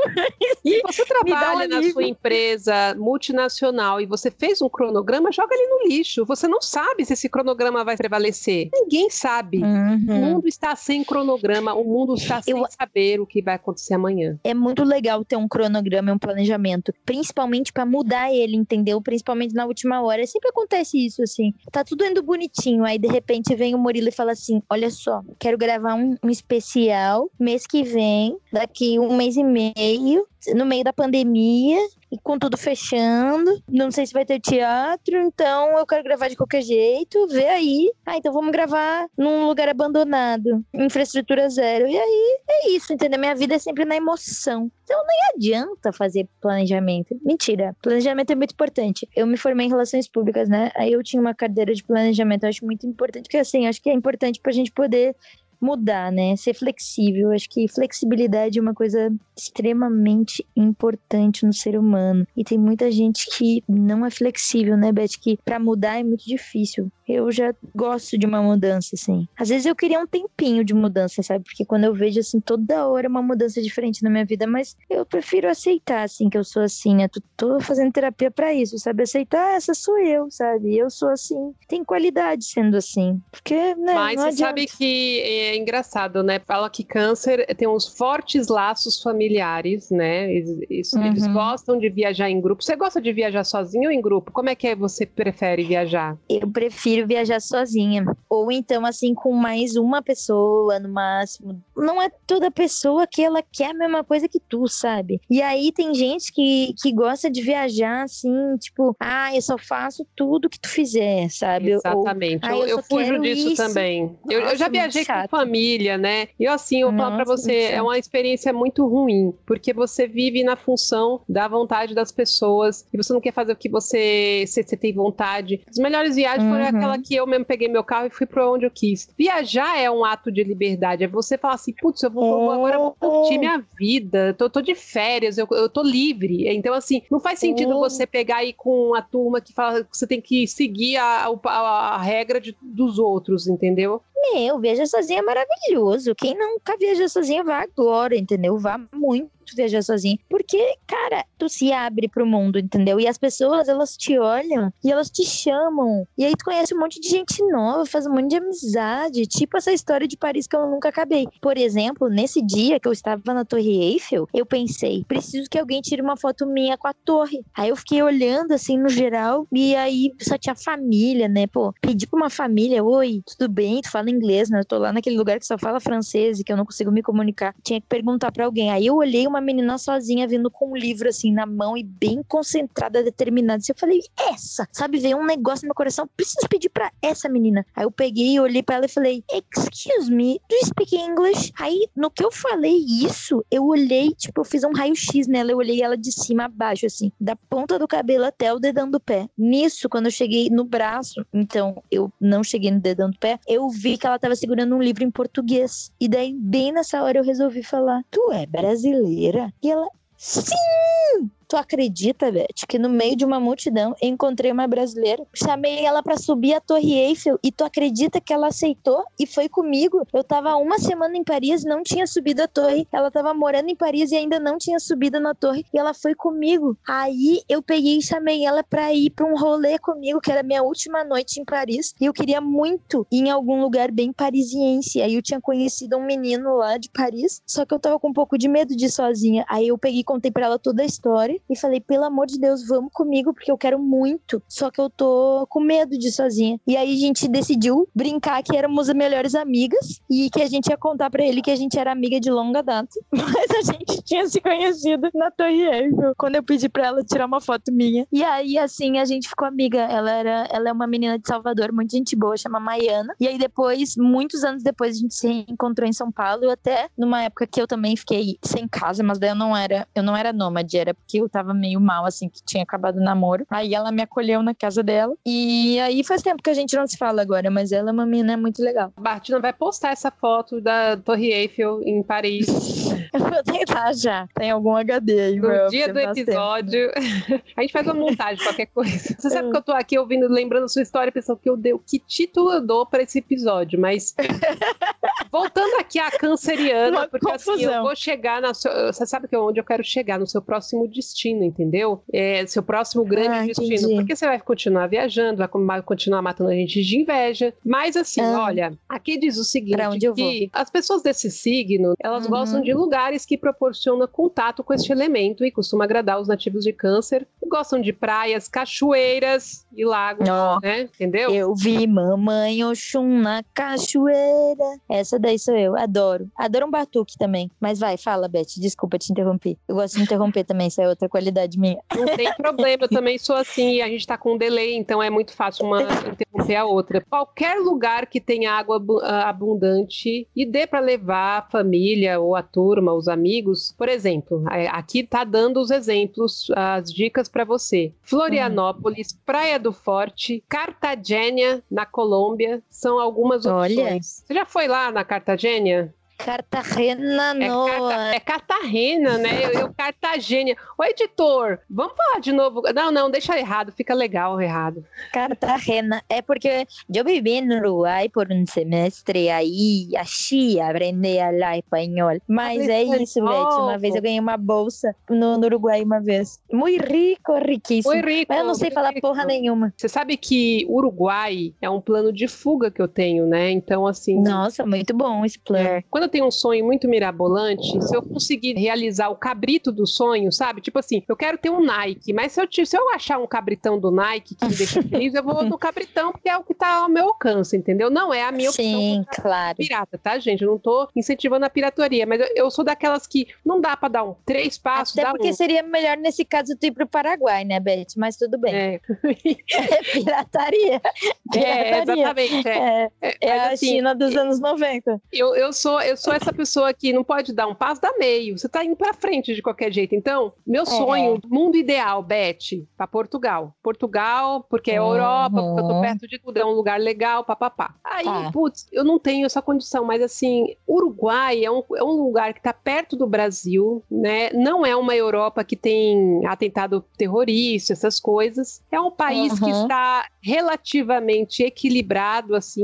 Se (laughs) você (laughs) trabalha um na sua empresa multinacional e você fez um cronograma, joga ele no lixo. Você não sabe se esse cronograma vai prevalecer. Ninguém sabe. O Uhum. mundo está sem cronograma, o mundo está sem Eu- saber o que vai acontecer amanhã. É muito legal ter um cronograma e um planejamento, principalmente pra mudar ele, entendeu? Principalmente na última hora. Sempre acontece isso, assim. Tá tudo indo bonitinho, aí de repente vem o Murilo e fala assim: Olha só, quero gravar um, um especial mês que vem, daqui um mês e meio, no meio da pandemia. E com tudo fechando, não sei se vai ter teatro, então eu quero gravar de qualquer jeito, vê aí. Ah, então vamos gravar num lugar abandonado, infraestrutura zero. E aí é isso, entendeu? Minha vida é sempre na emoção. Então nem adianta fazer planejamento. Mentira, planejamento é muito importante. Eu me formei em relações públicas, né? Aí eu tinha uma cadeira de planejamento, eu acho muito importante, porque assim, acho que é importante pra gente poder mudar, né? Ser flexível. Acho que flexibilidade é uma coisa extremamente importante no ser humano. E tem muita gente que não é flexível, né, Beth? Que pra mudar é muito difícil. Eu já gosto de uma mudança, assim. Às vezes eu queria um tempinho de mudança, sabe? Porque quando eu vejo, assim, toda hora uma mudança diferente na minha vida, mas eu prefiro aceitar, assim, que eu sou assim, né? Tô, tô fazendo terapia para isso, sabe? Aceitar, ah, essa sou eu, sabe? Eu sou assim. Tem qualidade sendo assim. Porque, né? Mas você sabe que é engraçado, né? Fala que câncer tem uns fortes laços familiares, né? Isso, uhum. Eles gostam de viajar em grupo. Você gosta de viajar sozinho ou em grupo? Como é que é você prefere viajar? Eu prefiro viajar sozinha. Ou então, assim, com mais uma pessoa no máximo. Não é toda pessoa que ela quer a mesma coisa que tu, sabe? E aí tem gente que, que gosta de viajar assim, tipo, ah, eu só faço tudo que tu fizer, sabe? Exatamente. Ou, eu, eu, eu fujo disso isso. também. Nossa, eu, eu, já viajei com família, né? E assim, eu vou falar pra você, é uma experiência muito ruim, porque você vive na função da vontade das pessoas e você não quer fazer o que você, você, você tem vontade. As melhores viagens uhum. foram aquela que eu mesmo peguei meu carro e fui para onde eu quis. Viajar é um ato de liberdade, é você falar assim, putz, eu vou, oh. agora vou curtir minha vida, tô, tô de férias, eu, eu tô livre. Então, assim, não faz sentido oh. você pegar aí com a turma que fala que você tem que seguir a, a, a regra de, dos outros, entendeu? Meu, viajar sozinha é maravilhoso. Quem nunca viaja sozinha, vá agora, entendeu? Vá muito viajar sozinha. Porque, cara, tu se abre pro mundo, entendeu? E as pessoas, elas te olham e elas te chamam. E aí tu conhece um monte de gente nova, faz um monte de amizade. Tipo essa história de Paris que eu nunca acabei. Por exemplo, nesse dia que eu estava na Torre Eiffel, eu pensei, preciso que alguém tire uma foto minha com a torre. Aí eu fiquei olhando assim no geral e aí só tinha família, né? Pô, pedi pra uma família, oi, tudo bem? Tu fala inglês, né? Eu tô lá naquele lugar que só fala francês e que eu não consigo me comunicar. Tinha que perguntar para alguém. Aí eu olhei uma menina sozinha vindo com um livro assim na mão e bem concentrada, determinada. Eu falei, essa, sabe? Veio um negócio no meu coração, preciso pedir para essa menina. Aí eu peguei, olhei para ela e falei, excuse me, do you speak English? Aí no que eu falei isso, eu olhei, tipo, eu fiz um raio-x nela, eu olhei ela de cima a baixo, assim, da ponta do cabelo até o dedão do pé. Nisso, quando eu cheguei no braço, então eu não cheguei no dedão do pé, eu vi que ela tava segurando um livro em português. E daí, bem nessa hora, eu resolvi falar: Tu é brasileira? E ela, sim! Tu acredita, Beth, que no meio de uma multidão encontrei uma brasileira, chamei ela para subir a Torre Eiffel e tu acredita que ela aceitou e foi comigo? Eu tava uma semana em Paris, não tinha subido a torre. Ela tava morando em Paris e ainda não tinha subido na torre e ela foi comigo. Aí eu peguei e chamei ela para ir para um rolê comigo, que era minha última noite em Paris, e eu queria muito ir em algum lugar bem parisiense. Aí eu tinha conhecido um menino lá de Paris, só que eu tava com um pouco de medo de ir sozinha. Aí eu peguei e contei para ela toda a história e falei, pelo amor de Deus, vamos comigo, porque eu quero muito. Só que eu tô com medo de ir sozinha. E aí a gente decidiu brincar que éramos as melhores amigas e que a gente ia contar para ele que a gente era amiga de longa data. (laughs) Mas a gente tinha se conhecido na Torre Eiffel, quando eu pedi pra ela tirar uma foto minha. E aí, assim, a gente ficou amiga. Ela era, ela é uma menina de Salvador, muito gente boa, chama Maiana. E aí depois, muitos anos depois, a gente se encontrou em São Paulo, até numa época que eu também fiquei sem casa, mas daí eu não era, eu não era nômade, era porque eu tava meio mal, assim, que tinha acabado o namoro. Aí ela me acolheu na casa dela. E aí faz tempo que a gente não se fala agora, mas ela é uma menina muito legal. A Bartina vai postar essa foto da Torre Eiffel em Paris. (laughs) Eu vou tentar já. Tem algum HD aí, No dia do episódio, (laughs) a gente faz uma montagem, qualquer coisa. Você sabe que eu tô aqui ouvindo, lembrando a sua história, pensando que eu dei, que título eu dou pra esse episódio, mas (laughs) voltando aqui à canceriana, uma porque confusão. assim, eu vou chegar na sua, você sabe que é onde eu quero chegar, no seu próximo destino, entendeu? É, seu próximo grande ah, destino. Entendi. Porque você vai continuar viajando, vai continuar matando a gente de inveja. Mas assim, ah. olha, aqui diz o seguinte: que as pessoas desse signo, elas uhum. gostam de lugares que proporcionam contato com este elemento e costuma agradar os nativos de câncer. Gostam de praias, cachoeiras e lagos, oh, né? Entendeu? Eu vi Mamãe Oxum na cachoeira. Essa daí sou eu, adoro. Adoro um batuque também. Mas vai, fala, Beth, desculpa te interromper. Eu gosto de interromper também, isso é outra qualidade minha. Não tem (laughs) problema, eu também sou assim, a gente tá com um delay, então é muito fácil uma interromper a outra. Qualquer lugar que tenha água ah, abundante e dê para levar a família ou a turma, os amigos, por exemplo, aqui tá dando os exemplos, as dicas para você. Florianópolis, hum. Praia do Forte, Cartagena, na Colômbia, são algumas opções. Olha. Você já foi lá na Cartagena? Cartagena no. É, Carta, é Cartagena, né? Eu, eu Cartagena. Ô, editor, vamos falar de novo. Não, não, deixa errado, fica legal errado. Cartagena. É porque eu vivi no Uruguai por um semestre aí, achei aprender a falar espanhol. Mas é isso, Beth. Uma vez eu ganhei uma bolsa no, no Uruguai uma vez. Muito rico, riquíssimo. Muito rico. Mas eu não sei falar rico. porra nenhuma. Você sabe que Uruguai é um plano de fuga que eu tenho, né? Então, assim. Nossa, muito bom esse plano. É. Quando eu tenho um sonho muito mirabolante, se eu conseguir realizar o cabrito do sonho, sabe? Tipo assim, eu quero ter um Nike, mas se eu, se eu achar um cabritão do Nike que me deixa (laughs) feliz, eu vou no cabritão, porque é o que tá ao meu alcance, entendeu? Não é a minha opção. Sim, claro. Pirata, tá, gente? Eu não tô incentivando a pirataria, mas eu, eu sou daquelas que não dá pra dar um três passos. Até dá porque um. seria melhor nesse caso tu ir pro Paraguai, né, Beth? Mas tudo bem. É, (laughs) É pirataria. é, Pirataria. exatamente. É. É, É, é a assim, China dos anos 90. Eu, eu, sou, eu sou essa pessoa que não pode dar um passo, dá meio. Você tá indo pra frente de qualquer jeito. Então, meu sonho, mundo ideal, Beth, pra Portugal. Portugal, porque é Uhum. Europa, porque eu tô perto de tudo, é um lugar legal, papapá. Aí, Tá. putz, eu não tenho essa condição, mas assim, Uruguai é um, é um lugar que tá perto do Brasil, né? Não é uma Europa que tem atentado terrorista, essas coisas. É um país que Uhum. está relativamente equilibrado, assim,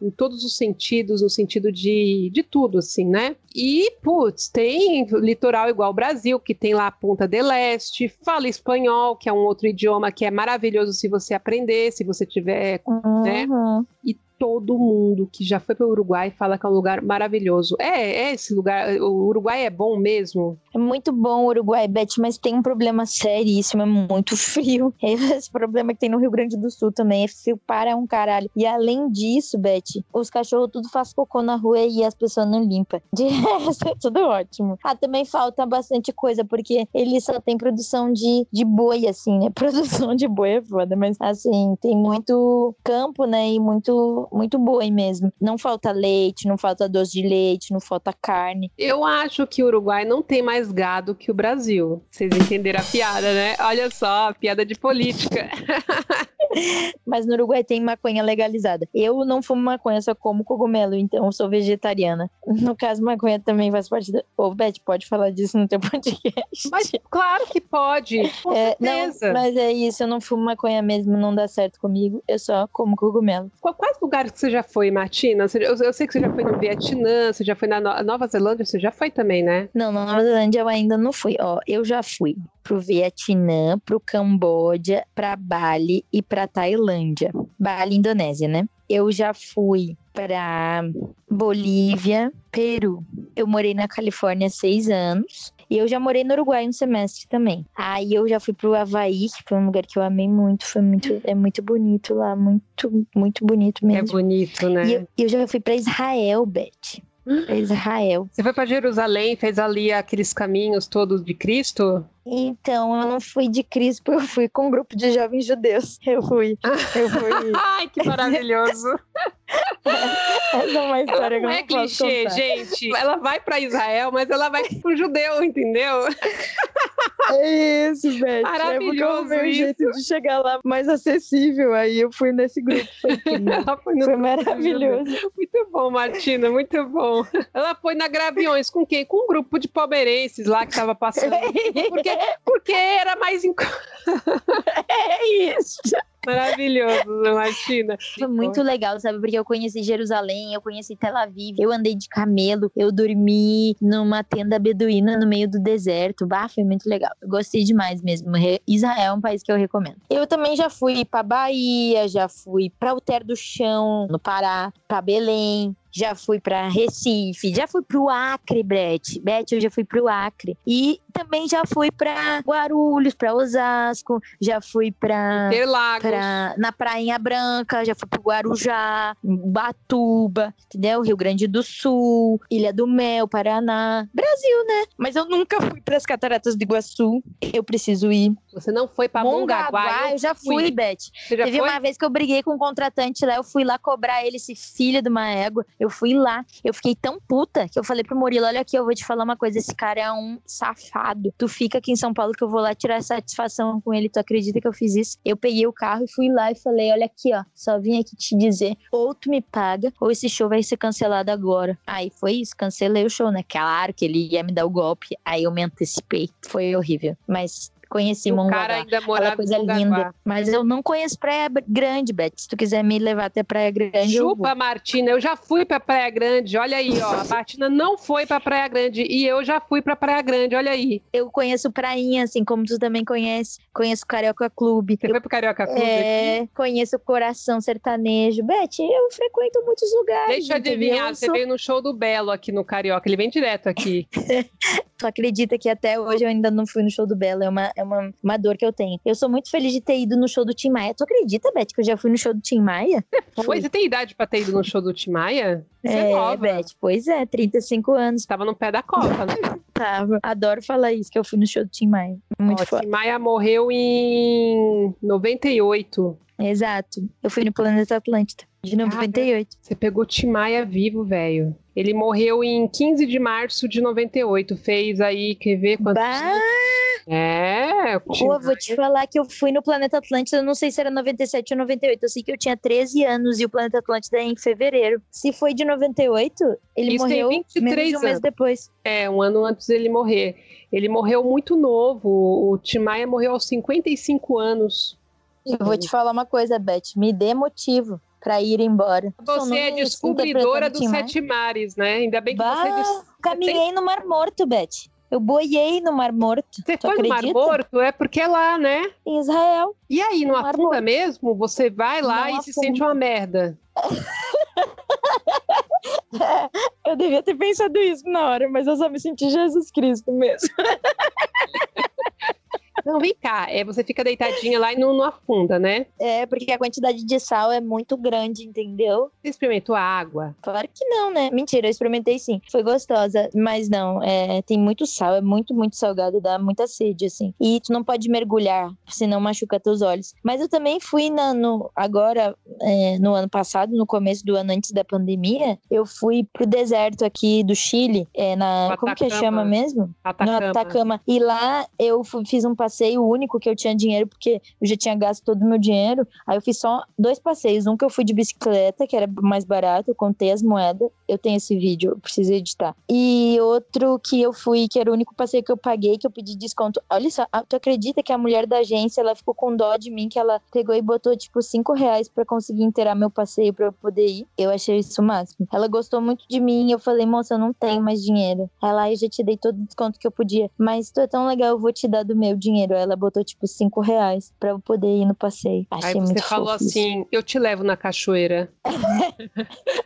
em todos os sentidos, no sentido de, de tudo, assim, né? E, putz, tem litoral igual o Brasil, que tem lá a Punta del Este, fala espanhol, que é um outro idioma que é maravilhoso se você aprender, se você tiver Né? Uhum. e todo mundo que já foi para o Uruguai fala que é um lugar maravilhoso. É, é esse lugar. O Uruguai é bom mesmo. É muito bom o Uruguai, Beth, mas tem um problema seríssimo, é muito (laughs) frio. Esse problema que tem no Rio Grande do Sul também, é frio para um caralho. E além disso, Beth, os cachorros tudo faz cocô na rua e as pessoas não limpam. (laughs) De resto, é tudo ótimo. Ah, também falta bastante coisa, porque ele só tem produção de, de boi, assim, né? (laughs) Produção de boi é foda, mas assim, tem muito campo, né? E muito, muito boi mesmo. Não falta leite, não falta doce de leite, não falta carne. Eu acho que o Uruguai não tem mais gado que o Brasil. Vocês entenderam a piada, né? Olha só, a piada de política. (laughs) (laughs) Mas no Uruguai tem maconha legalizada. Eu não fumo maconha, só como cogumelo, então sou vegetariana. No caso, maconha também faz parte da. Ô, Beth, pode falar disso no teu (laughs) podcast. Mas claro que pode, com É, não, certeza. mas é isso, eu não fumo maconha mesmo, não dá certo comigo. Eu só como cogumelo. Qu- Quais lugares que você já foi, Martina? Eu, eu sei que você já foi no Vietnã, você já foi na No- Nova Zelândia, você já foi também, né? Não, na Nova Zelândia eu ainda não fui. Ó, eu já fui pro Vietnã, pro Camboja, pra Bali e pra Tailândia. Bali, Indonésia, né? Eu já fui pra Bolívia, Peru. Eu morei na Califórnia seis anos. E eu já morei no Uruguai um semestre também. Aí eu já fui pro Havaí, que foi um lugar que eu amei muito. Foi muito, é muito bonito lá, muito, muito bonito É mesmo. bonito, né? E eu, eu já fui pra Israel, Beth. Pra Israel. Você foi para Jerusalém, fez ali aqueles caminhos todos de Cristo? Então, eu não fui de Crispo, eu fui com um grupo de jovens judeus. Eu fui. Eu fui. (laughs) Ai, que maravilhoso! (laughs) (laughs) Essa é uma Ela história que não eu é não posso clichê, contar. gente. Ela vai para Israel, mas ela vai pro judeu, entendeu? É isso, Beth. Maravilhoso é porque o meu isso. jeito de chegar lá mais acessível. Aí eu fui nesse grupo. Foi. (laughs) Ela foi no Foi maravilhoso. Muito bom, Martina, muito bom. Ela foi na Graviões com quem? Com um grupo de palmeirenses lá que tava passando. (laughs) Porque, porque era mais É isso. Maravilhoso, Martina. Foi muito legal, sabe? Porque eu conheci Jerusalém, eu conheci Tel Aviv, eu andei de camelo, eu dormi numa tenda beduína no meio do deserto. Bah, foi muito legal. Eu gostei demais mesmo. Israel é um país que eu recomendo. Eu também já fui pra Bahia, já fui pra Alter do Chão, no Pará, pra Belém. Já fui pra Recife, já fui pro Acre, Beth. Beth, eu já fui pro Acre. E também já fui pra Guarulhos, pra Osasco, já fui pra Interlagos. pra, na Prainha Branca, já fui pro Guarujá, Batuba, entendeu? Rio Grande do Sul, Ilha do Mel, Paraná. Brasil, né? Mas eu nunca fui pras Cataratas do Iguaçu. Eu preciso ir. Você não foi pra Mongaguá? eu já fui, Beth. Você já Teve foi? uma vez que eu briguei com um contratante lá, eu fui lá cobrar ele, esse filho de uma égua. Eu fui lá, eu fiquei tão puta que eu falei pro Murilo: olha aqui, eu vou te falar uma coisa, esse cara é um safado. Tu fica aqui em São Paulo que eu vou lá tirar satisfação com ele. Tu acredita que eu fiz isso? Eu peguei o carro e fui lá e falei: olha aqui, ó, só vim aqui te dizer, ou tu me paga, ou esse show vai ser cancelado agora. Aí foi isso, cancelei o show, né? Claro que ele ia me dar o golpe, aí eu me antecipei. Foi horrível. Mas conheci o Mongaguá. cara ainda morava coisa linda. Mas eu não conheço Praia Grande, Beth. Se tu quiser me levar até Praia Grande, eu. Chupa, Martina, eu já fui pra Praia Grande, olha aí, ó. A (laughs) Martina não foi pra Praia Grande e eu já fui pra Praia Grande, olha aí. Eu conheço Prainha, assim como tu também conhece. Conheço Carioca Clube. Você foi pro Carioca Clube aqui? É, conheço Coração Sertanejo. Beth, eu frequento muitos lugares. Deixa eu adivinhar, Eu você sou- veio no show do Belo aqui no Carioca, ele vem direto aqui. (laughs) Tu acredita que até hoje eu ainda não fui no show do Belo? É uma, é uma, uma dor que eu tenho. Eu sou muito feliz de ter ido no show do Tim Maia. Tu acredita, Beth, que eu já fui no show do Tim Maia? (laughs) Foi, você tem idade pra ter ido no show do Tim Maia? Você é, É, nova. Beth, pois é, 35 anos. Tava no pé da Copa, né? (laughs) Adoro falar isso, que eu fui no show do Tim Maia. Muito Ó, foda. Tim Maia morreu em 98. Exato. Eu fui no Planeta Atlântida, de 98. Você pegou Tim Maia vivo, velho. Ele morreu em 15 de março de 98. Fez aí, quer ver quantos Bah! É, Pô, vou te falar que eu fui no Planeta Atlântida, não sei se era 97 ou 98, eu sei que eu tinha 13 anos e o Planeta Atlântida é em fevereiro. Se foi de 98, ele Isso morreu 23 menos de um mês anos. depois. É, um ano antes dele morrer. Ele morreu muito novo. O Tim Maia morreu aos 55 anos. Eu vou te falar uma coisa, Beth, me dê motivo pra ir embora. Você é descobridora dos sete mares, né? Ainda bem que Bah, você, des- caminhei no Mar Morto, Beth. Eu boiei no Mar Morto. você foi no Mar acredita? Morto, é porque é lá, né? Em Israel. E aí, não No afunda Morto. mesmo? Você vai lá Não e se afunda. sente uma merda. (laughs) (laughs) Eu devia ter pensado isso na hora, mas eu só me senti Jesus Cristo mesmo. (laughs) Não, vem cá. É, você fica deitadinha lá e não, não afunda, né? É, porque a quantidade de sal é muito grande, entendeu? Você experimentou a água. Claro que não, né? Mentira, eu experimentei sim. Foi gostosa, mas não, é, tem muito sal, é muito, muito salgado, dá muita sede, assim. E tu não pode mergulhar, senão machuca teus olhos. Mas eu também fui na, no, agora, é, no ano passado, no começo do ano antes da pandemia, eu fui pro deserto aqui do Chile, é, na, No como que Atacama. chama mesmo? Atacama. No Atacama. E lá eu fu- fiz um passeio único que eu tinha dinheiro, porque eu já tinha gasto todo o meu dinheiro. Aí eu fiz só dois passeios. Um que eu fui de bicicleta, que era mais barato, eu contei as moedas. Eu tenho esse vídeo, eu preciso editar. E outro que eu fui, que era o único passeio que eu paguei, que eu pedi desconto. Olha só, tu acredita que a mulher da agência, ela ficou com dó de mim, que ela pegou e botou, tipo, cinco reais pra conseguir inteirar meu passeio pra eu poder ir. Eu achei isso o máximo. Ela gostou muito de mim e eu falei, moça, eu não tenho mais dinheiro. Ela, "Ai, eu já te dei todo o desconto que eu podia. Mas tu é tão legal, eu vou te dar do meu dinheiro. Ela botou, tipo, cinco reais pra eu poder ir no passeio. Achei Aí você muito falou fofo isso. assim: eu te levo na cachoeira. (laughs)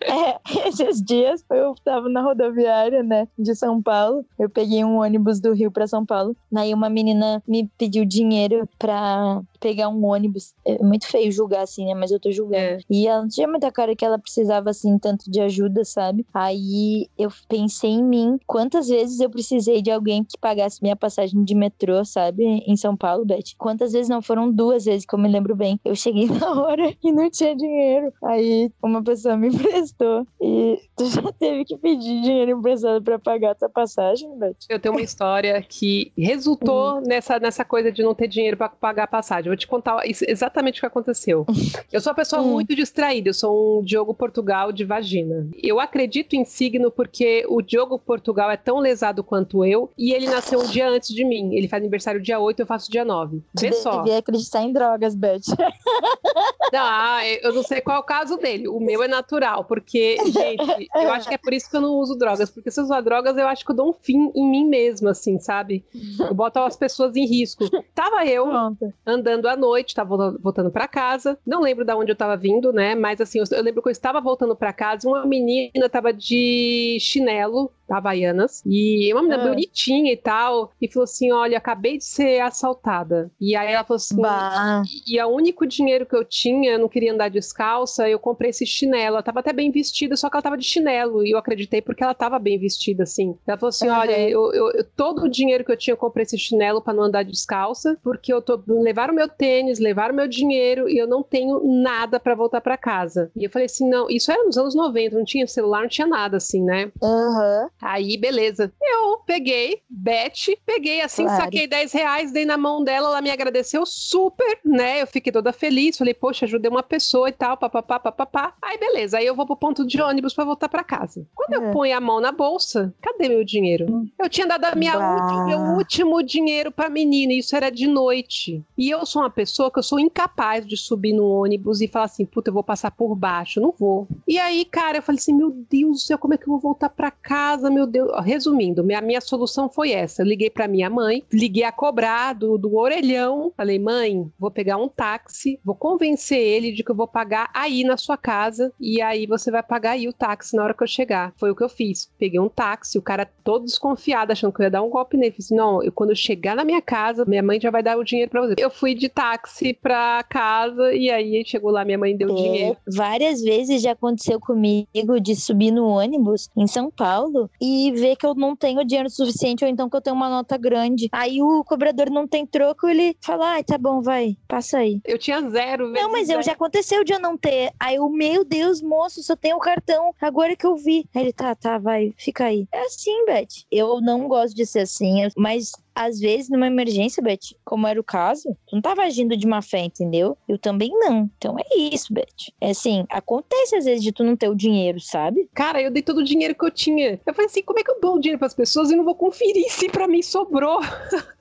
É, (laughs) esses dias eu tava na rodoviária, né, de São Paulo. Eu peguei um ônibus do Rio pra São Paulo. Aí uma menina me pediu dinheiro pra pegar um ônibus. É muito feio julgar assim, né, mas eu tô julgando. É. E ela não tinha muita cara que ela precisava assim tanto de ajuda, sabe? Aí eu pensei em mim, quantas vezes eu precisei de alguém que pagasse minha passagem de metrô, sabe, em São Paulo, Beth? Quantas vezes não foram duas vezes que eu me lembro bem. Eu cheguei (laughs) na hora e não tinha dinheiro. Aí uma pessoa me (laughs) emprestou e tu já teve que pedir dinheiro emprestado pra pagar tua passagem, Beth? Eu tenho uma história que resultou nessa, nessa coisa de não ter dinheiro pra pagar a passagem. Eu vou te contar exatamente o que aconteceu. (laughs) Eu sou uma pessoa Hum. muito distraída, eu sou um Diogo Portugal de vagina. Eu acredito em signo porque o Diogo Portugal é tão lesado quanto eu e ele nasceu um dia antes de mim. Ele faz aniversário dia 8, eu faço dia 9. Vê só. devia acreditar em drogas, Beth. (laughs) Não, ah, eu não sei qual é o caso dele. O meu é natural, porque, gente, (laughs) eu acho que é por isso que eu não uso drogas. Porque se eu usar drogas, eu acho que eu dou um fim em mim mesma, assim, sabe? Eu boto as pessoas em risco. Tava eu Pronto. andando à noite, tava voltando- voltando pra casa. Não lembro de onde eu tava vindo, né? Mas assim, eu, lembro que eu estava voltando pra casa e uma menina tava de chinelo Havaianas. E uma menina Ah. bonitinha e tal. E falou assim: Olha, acabei de ser assaltada. E aí ela falou assim: Bah. e o único dinheiro que eu tinha, eu não queria andar descalça, eu comprei esse chinelo. Ela tava até bem vestida, só que ela tava de chinelo. E eu acreditei porque ela tava bem vestida, assim. Ela falou assim: olha, eu, eu- todo o dinheiro que eu tinha, eu comprei esse chinelo pra não andar descalça, porque eu tô. Levaram meu tênis, levaram meu dinheiro e eu não tenho nada pra voltar pra casa. E eu falei assim: não, isso era nos anos 90, não tinha celular, não tinha nada, assim, né? Aham. Aí, beleza. Eu peguei, Beth, peguei assim, Claro. saquei 10 reais, dei na mão dela, ela me agradeceu super, né? Eu fiquei toda feliz, falei, poxa, ajudei uma pessoa e tal, papapá, papapá. Aí, beleza. Aí eu vou pro ponto de ônibus pra voltar pra casa. Quando eu É. ponho a mão na bolsa, cadê meu dinheiro? Eu tinha dado a minha ulti- meu último dinheiro pra menina, e isso era de noite. E eu sou uma pessoa que eu sou incapaz de subir no ônibus e falar assim, puta, eu vou passar por baixo. Não vou. E aí, cara, eu falei assim, meu Deus do céu, como é que eu vou voltar pra casa, meu Deus. Resumindo, minha, minha solução foi essa. Eu liguei pra minha mãe, liguei a cobrar do, do orelhão. Falei, mãe, vou pegar um táxi, vou convencer ele de que eu vou pagar aí na sua casa e aí você vai pagar aí o táxi na hora que eu chegar. Foi o que eu fiz. Peguei um táxi, o cara todo desconfiado, achando que eu ia dar um golpe nele. Falei assim, não, eu, quando eu chegar na minha casa, minha mãe já vai dar o dinheiro pra você. Eu fui de táxi pra casa e aí chegou lá, minha mãe deu o É, dinheiro. várias vezes já aconteceu comigo de subir no ônibus em São Paulo e ver que eu não tenho dinheiro suficiente ou então que eu tenho uma nota grande. Aí o cobrador não tem troco, ele fala: ai, tá bom, vai, passa aí. Eu tinha zero Não, mas eu já aconteceu de eu não ter. Aí eu, meu Deus, moço, só tem o cartão. Agora que eu vi. Aí ele, tá, tá, vai, fica aí. É assim, Beth. Eu não gosto de ser assim, mas às vezes numa emergência, Beth, como era o caso, tu não tava agindo de má fé, entendeu? Eu também não. Então é isso, Beth. É assim, acontece às vezes de tu não ter o dinheiro, sabe? Cara, eu dei todo o dinheiro que eu tinha. Eu falei assim, como é que eu dou o dinheiro pras pessoas e não vou conferir se pra mim sobrou? (laughs)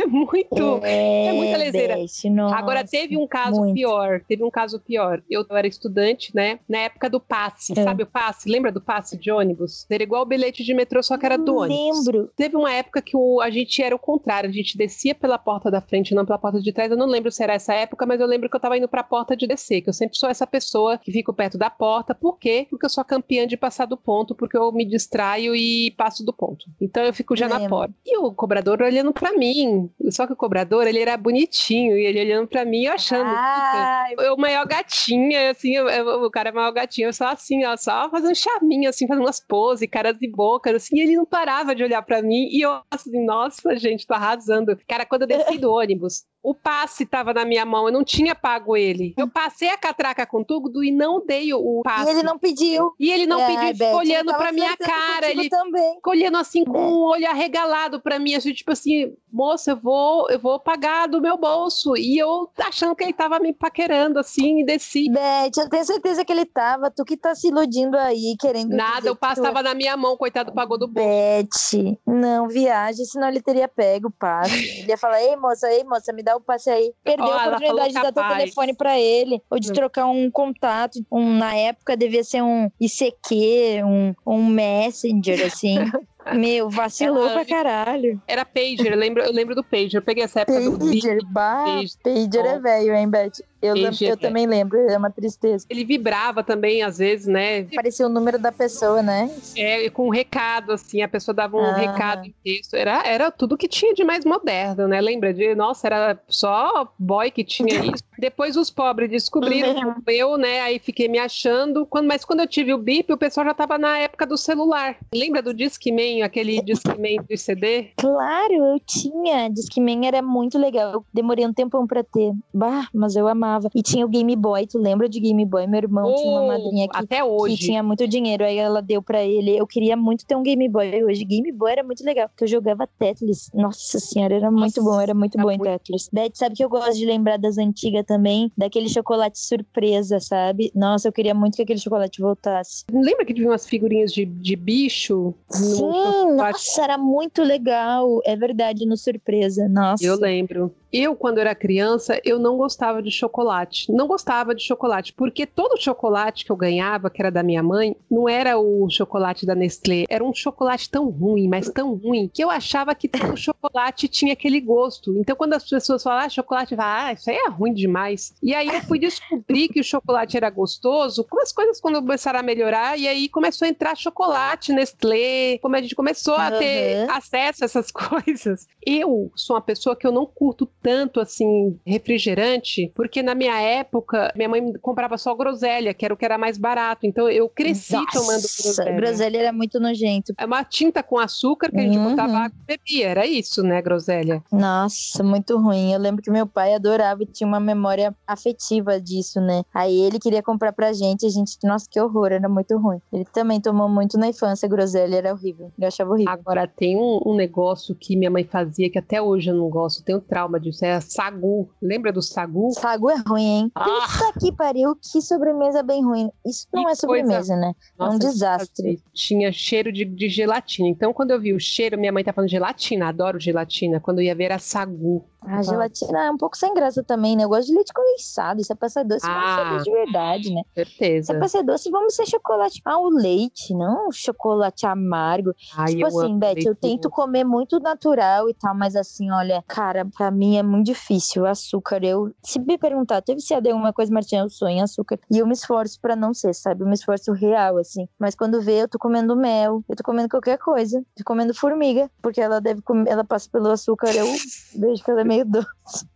é muito. É, muita leseira. Nossa, Agora teve um caso muito. pior, teve um caso pior. Eu era estudante, né? Na época do passe, É. sabe o passe? Lembra do passe de ônibus? Era igual o bilhete de metrô, só que era do Não ônibus. lembro. Teve uma época que o- a gente era o contrário, a gente descia pela porta da frente, não pela porta de trás. Eu não lembro se era essa época, mas eu lembro que eu tava indo pra porta de descer, que eu sempre sou essa pessoa que fico perto da porta. Por quê? Porque eu sou campeã de passar do ponto, porque eu me distraio e passo do ponto. Então eu fico já na Lembro. porta. E o cobrador olhando pra mim. Só que o cobrador, ele era bonitinho, e ele olhando pra mim, eu achando. puta, Ai, eu maior gatinha, assim, eu- eu- o cara é maior gatinho, eu só assim, ó, só fazendo charminho, assim, fazendo umas poses, caras e bocas, assim, e ele não parava de olhar pra mim, e eu assim, nossa, gente, tô arrasando. Cara, quando eu desci do ônibus, o passe tava na minha mão, eu não tinha pago ele. Eu passei a catraca com tudo e não dei o, passe. e ele não pediu. E ele não Ai, pediu, ficou ele olhando pra minha cara, ele também. ficou olhando assim com um olho arregalado pra mim, assim, tipo assim, moça, eu vou, eu vou pagar do meu bolso. E eu achando que ele tava me paquerando assim e desci. Beth, eu tenho certeza que ele tava. Tu que tá se iludindo aí, querendo. Nada, o passe que tu- tava na minha mão, coitado, pagou do bolso. Beth, não viaje, senão ele teria pego o passe. (laughs) Ele ia falar: Ei, moça, ei, moça, me dá o passe aí. Perdeu Ó, a oportunidade de dar teu telefone pra ele, ou de Hum. trocar um contato. Um, na época devia ser um ICQ, um, um Messenger, assim. (laughs) Meu, vacilou Ela- pra caralho. Era pager, eu lembro, eu lembro do pager. Eu peguei essa época do Pager, bah, Pager. Pager é velho, hein, Beth? Eu, eu também lembro, é uma tristeza. Ele vibrava também, às vezes, né? Parecia o número da pessoa, né? É, com um recado, assim, a pessoa dava um Ah. recado em texto. Era, era tudo que tinha de mais moderno, né? Lembra de, nossa, era só boy que tinha (laughs) isso. Depois os pobres descobriram eu, né? Aí fiquei me achando. Quando, mas quando eu tive o bip, o pessoal já tava na época do celular. Lembra do Discman, aquele Discman do CD? Claro, eu tinha. Discman era muito legal. Eu demorei um tempão pra ter. Bah, mas eu amava. E tinha o Game Boy. Tu lembra de Game Boy? Meu irmão tinha uma Oh, madrinha que, até que hoje. tinha muito dinheiro. Aí ela deu pra ele. Eu queria muito ter um Game Boy hoje. Game Boy era muito legal. Porque eu jogava Tetris. Nossa senhora, era muito Nossa, bom. Era muito bom em muito Tetris. Beth, sabe que eu gosto de lembrar das antigas também? Daquele chocolate surpresa, sabe? Nossa, eu queria muito que aquele chocolate voltasse. Lembra que tinha umas figurinhas de, de bicho? Sim, nossa, era muito legal. É verdade, no surpresa. Nossa. Eu lembro. Eu, quando era criança, eu não gostava de chocolate. Não gostava de chocolate, porque todo chocolate que eu ganhava, que era da minha mãe, não era o chocolate da Nestlé. Era um chocolate tão ruim, mas tão ruim, que eu achava que todo (laughs) chocolate tinha aquele gosto. Então, quando as pessoas falam, ah, chocolate, vai, ah, isso aí é ruim demais. E aí eu fui descobrir que o chocolate era gostoso, como as coisas quando começaram a melhorar, e aí começou a entrar chocolate, Nestlé, como a gente começou a ter acesso a essas (laughs) coisas. Eu sou uma pessoa que eu não curto tanto assim refrigerante, porque na minha época minha mãe comprava só groselha, que era o que era mais barato. Então eu cresci Nossa, tomando groselha. Groselha era muito nojento. É uma tinta com açúcar que a gente uhum. botava água e bebia, era isso, né, groselha? Nossa, muito ruim. Eu lembro que meu pai adorava e tinha uma memória afetiva disso, né? Aí ele queria comprar pra gente, a gente, nossa, que horror, era muito ruim. Ele também tomou muito na infância groselha, era horrível. Eu achava horrível. Agora tem um, um negócio que minha mãe fazia que até hoje eu não gosto, tenho trauma disso, é sagu. Lembra do sagu? Sagu é ruim, hein? Ah. Puta que pariu, que sobremesa bem ruim. Isso não que é sobremesa, coisa... né? Nossa, é um desastre. Tinha cheiro de, de gelatina. Então, quando eu vi o cheiro, minha mãe tá falando gelatina, adoro gelatina. Quando eu ia ver era sagu. A gelatina é um pouco sem graça também, né? Eu gosto de leite condensado. Se é pra ser doce, ah, vamos ser de verdade, né? Certeza. Se é pra ser doce, vamos ser chocolate ao leite, não chocolate amargo. Ai, tipo assim, Beth, eu tento comer muito natural e tal, mas assim, olha, cara, pra mim é muito difícil. O açúcar, eu. Se me perguntar, teve se alguma coisa, Martinha, eu sou em açúcar. E eu me esforço pra não ser, sabe? Eu me esforço real, assim. Mas quando vê, eu tô comendo mel, eu tô comendo qualquer coisa. Tô comendo formiga, porque ela deve comer, ela passa pelo açúcar, eu (laughs) vejo que ela é meio doce.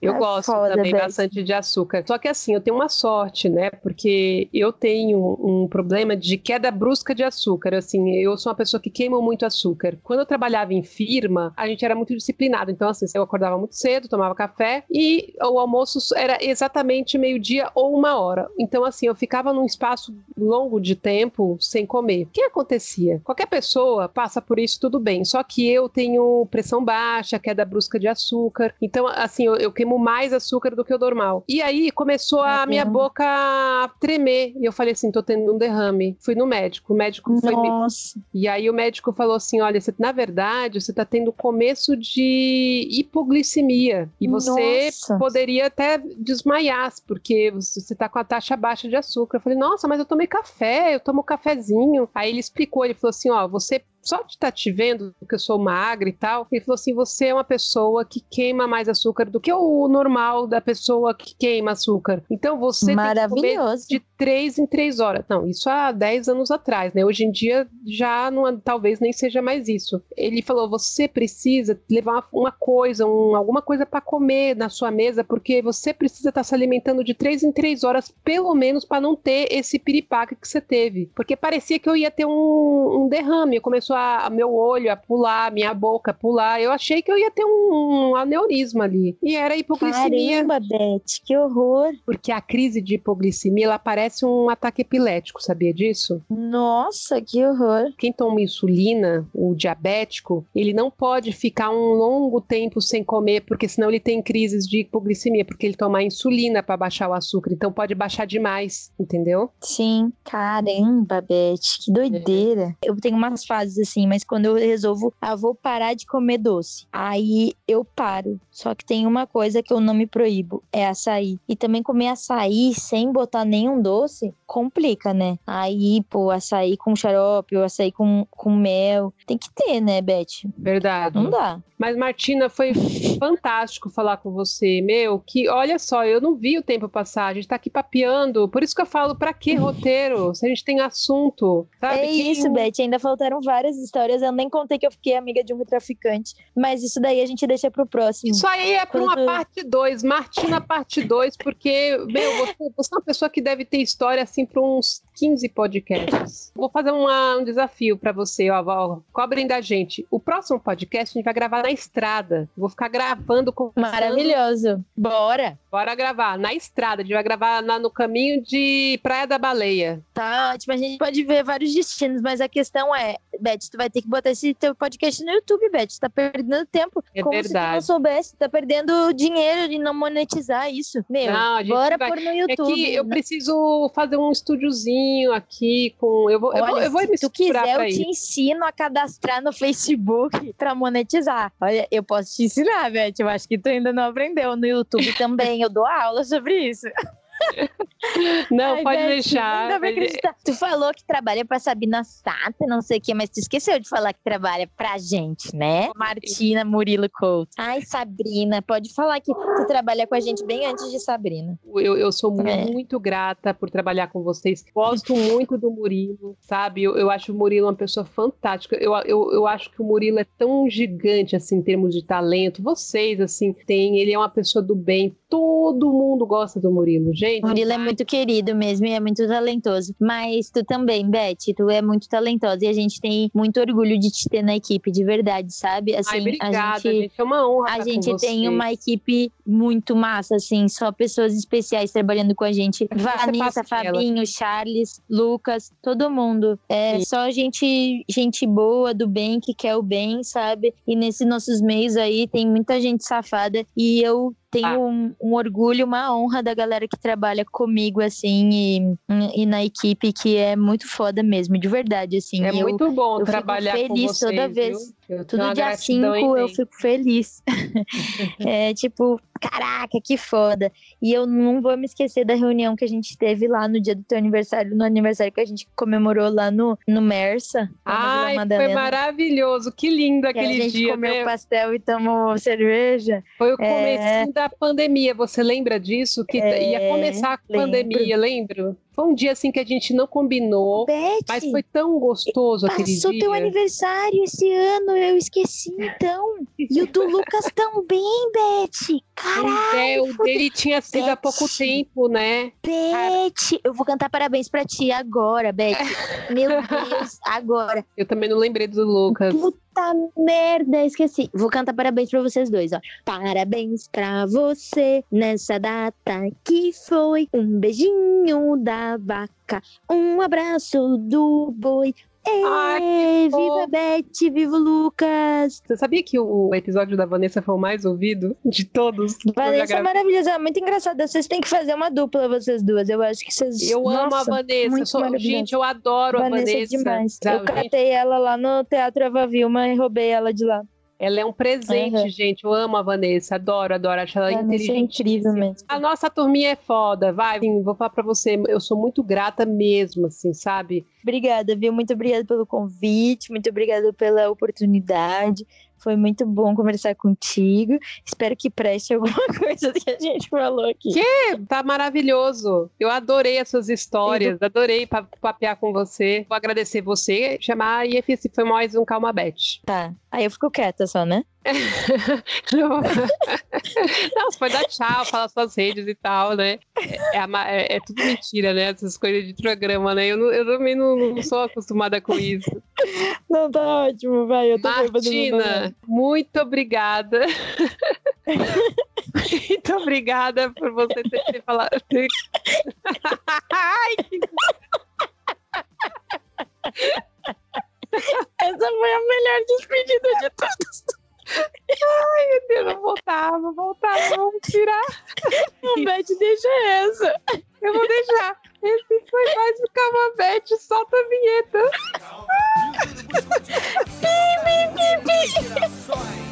Eu é gosto foda, também bastante de açúcar. Só que assim, eu tenho uma sorte, né? Porque eu tenho um problema de queda brusca de açúcar. Assim, eu sou uma pessoa que queima muito açúcar. Quando eu trabalhava em firma, a gente era muito disciplinado. Então, assim, eu acordava muito cedo, tomava café e o almoço era exatamente meio-dia ou uma hora. Então, assim, eu ficava num espaço longo de tempo sem comer. O que acontecia? Qualquer pessoa passa por isso tudo bem. Só que eu tenho pressão baixa, queda brusca de açúcar. Então, assim, eu, eu queimo mais açúcar do que o normal. E aí começou a minha boca a tremer. E eu falei assim: tô tendo um derrame. Fui no médico. O médico foi. Nossa. E aí o médico falou assim: olha, você, na verdade, você tá tendo começo de hipoglicemia. E você Nossa. poderia até desmaiar, porque você tá com a taxa baixa de açúcar. Eu falei, nossa, mas eu tomei café, eu tomo cafezinho. Aí ele explicou, ele falou assim: ó, você só de estar tá te vendo, que eu sou magra e tal, ele falou assim: você é uma pessoa que queima mais açúcar do que o normal da pessoa que queima açúcar. Então você Maravilhoso. tem que comer de três em três horas. Não, isso há 10 anos atrás, né? Hoje em dia já não, talvez nem seja mais isso. Ele falou: você precisa levar uma coisa, um, alguma coisa para comer na sua mesa, porque você precisa estar tá se alimentando de três em três horas, pelo menos, para não ter esse piripaque que você teve. Porque parecia que eu ia ter um, um derrame. Começou a, meu olho a pular, minha boca a pular. Eu achei que eu ia ter um, um aneurisma ali. E era hipoglicemia. Caramba, Beth, que horror. Porque a crise de hipoglicemia, ela parece um ataque epilético, sabia disso? Nossa, que horror. Quem toma insulina, o diabético, ele não pode ficar um longo tempo sem comer, porque senão ele tem crises de hipoglicemia, porque ele toma insulina para baixar o açúcar, então pode baixar demais, entendeu? Sim, caramba, Beth, que doideira. É. Eu tenho umas fases assim, mas quando eu resolvo, ah, vou parar de comer doce, aí eu paro. Só que tem uma coisa que eu não me proíbo, é açaí. E também comer açaí sem botar nenhum doce, complica, né? Aí, pô, açaí com xarope, ou açaí com, com mel, tem que ter, né, Beth? Verdade. Não dá. Mas, Martina, foi fantástico falar com você. Meu, que olha só, eu não vi o tempo passar. A gente tá aqui papeando. Por isso que eu falo, pra que roteiro? Se a gente tem assunto. Sabe? É isso, Beth. Ainda faltaram várias histórias. Eu nem contei que eu fiquei amiga de um traficante. Mas isso daí a gente deixa pro próximo. Isso aí é pra Quando... uma parte 2. Martina, parte 2, porque, meu, você, você, é uma pessoa que deve ter história assim pra uns 15 podcasts. Vou fazer uma, um desafio para você, ó, ó. Cobrem da gente. O próximo podcast a gente vai gravar na estrada. Vou ficar gravando com. Maravilhoso. Bora! Bora gravar na estrada. A gente vai gravar na, no caminho de Praia da Baleia. Tá ótimo. A gente pode ver vários destinos, mas a questão é: Beth, tu vai ter que botar esse teu podcast no YouTube, Beth. Tu tá perdendo tempo. É Como verdade. se tu não soubesse, tá perdendo dinheiro de não monetizar isso. Meu, Não, bora vai- pôr no É YouTube. que eu preciso fazer um estúdiozinho aqui com. Eu vou, eu vou, Olha, eu vou me se tu quiser, eu te ensino a cadastrar no Facebook (laughs) pra monetizar. Olha, eu posso te ensinar, Beth. Eu acho que tu ainda não aprendeu. No YouTube também, eu dou aula sobre isso. (laughs) Não, Ai, pode Beth, deixar. não mas- acreditar. Tu falou que trabalha pra Sabina Sato, não sei o que, mas tu esqueceu de falar que trabalha pra gente, né? Martina Murilo Couto. Ai, Sabrina, pode falar que tu trabalha com a gente bem antes de Sabrina. Eu, eu sou É. muito grata por trabalhar com vocês. Gosto muito do Murilo, sabe? Eu, eu acho o Murilo uma pessoa fantástica. Eu, eu, eu acho que o Murilo é tão gigante, assim, em termos de talento. Vocês, assim, têm. Ele é uma pessoa do bem. Todo mundo gosta do Murilo, gente. Murilo é muito querido mesmo e é muito talentoso. Mas tu também, Beth, tu é muito talentosa e a gente tem muito orgulho de te ter na equipe, de verdade, sabe? Assim, Ai, obrigada, a gente. gente. É uma honra. A gente tem vocês. uma equipe muito massa, assim, só pessoas especiais trabalhando com a gente. Vanessa. Fabinho, Charles, Lucas, todo mundo. É Sim. só gente, gente boa, do bem, que quer o bem, sabe? E nesses nossos meios aí tem muita gente safada e eu tenho Ah. um, um orgulho, uma honra da galera que trabalha comigo, assim, e, e na equipe, que é muito foda mesmo, de verdade, assim. É eu- muito bom eu fico trabalhar com feliz vocês, toda vez. uma dia gratidão 5 eu fico feliz. (laughs) (laughs) é tipo, caraca, que foda. E eu não vou me esquecer da reunião que a gente teve lá no dia do teu aniversário, no aniversário que a gente comemorou lá no, no Mersa. Ai, foi maravilhoso. Que lindo que a aquele gente dia, comeu né? pastel e tomou cerveja. Foi o É. começo da pandemia, você lembra disso? Que É, ia começar a lembro. pandemia, lembro? Foi um dia assim que a gente não combinou, Beth, mas foi tão gostoso aquele passou dia. teu aniversário esse ano, eu esqueci então. E o do Lucas (laughs) também, Beth. Pois Caralho, é, o dele tinha sido há pouco Beth. tempo, né? Beth, eu vou cantar parabéns pra ti agora, Beth. (laughs) Meu Deus, agora. Eu também não lembrei do Lucas. Puta merda, esqueci. Vou cantar parabéns pra vocês dois, ó. Parabéns pra você nessa data que foi um beijinho da vaca, um abraço do boi. Que viva. Beth, viva Lucas. Você sabia que o episódio da Vanessa foi o mais ouvido de todos? Vanessa é maravilhosa, é muito engraçada. Vocês têm que fazer uma dupla, vocês duas. Eu acho que vocês. Eu amo a Nossa, Vanessa. muito sou- gente, eu adoro a Vanessa, Vanessa. é demais. Sabe, Eu catei ela lá no Teatro Eva Vilma e roubei ela de lá. Ela é um presente, Uhum. gente. Eu amo a Vanessa. Adoro, adoro. Acho ela é inteligente. incrível mesmo. A nossa turminha é foda, vai. Sim, vou falar pra você, eu sou muito grata mesmo, assim, sabe? Obrigada, viu? Muito obrigada pelo convite, muito obrigada pela oportunidade. Foi muito bom conversar contigo. Espero que preste alguma (laughs) coisa que a gente falou aqui. Que? Tá maravilhoso. Eu adorei as suas histórias, adorei pa- papear com você. Vou agradecer você, chamar e esse foi mais um Calma Bet. Tá. Aí eu fico quieta só, né? (laughs) Não, Não, você pode dar tchau, falar suas redes e tal, né? É, é é- é tudo mentira, né? Essas coisas de programa, né? Eu, não- eu também não, não sou acostumada com isso. Não, tá ótimo, vai. Eu tô Martina, muito obrigada. (laughs) muito obrigada por você ter, ter falado. Ai, que- Essa foi a melhor despedida de todas. meu Deus, vou voltar, vou voltar, vamos tirar. O Beth deixa essa. Eu vou deixar. Esse foi mais um Camabete, solta a vinheta. Pi, pi, pi, pi.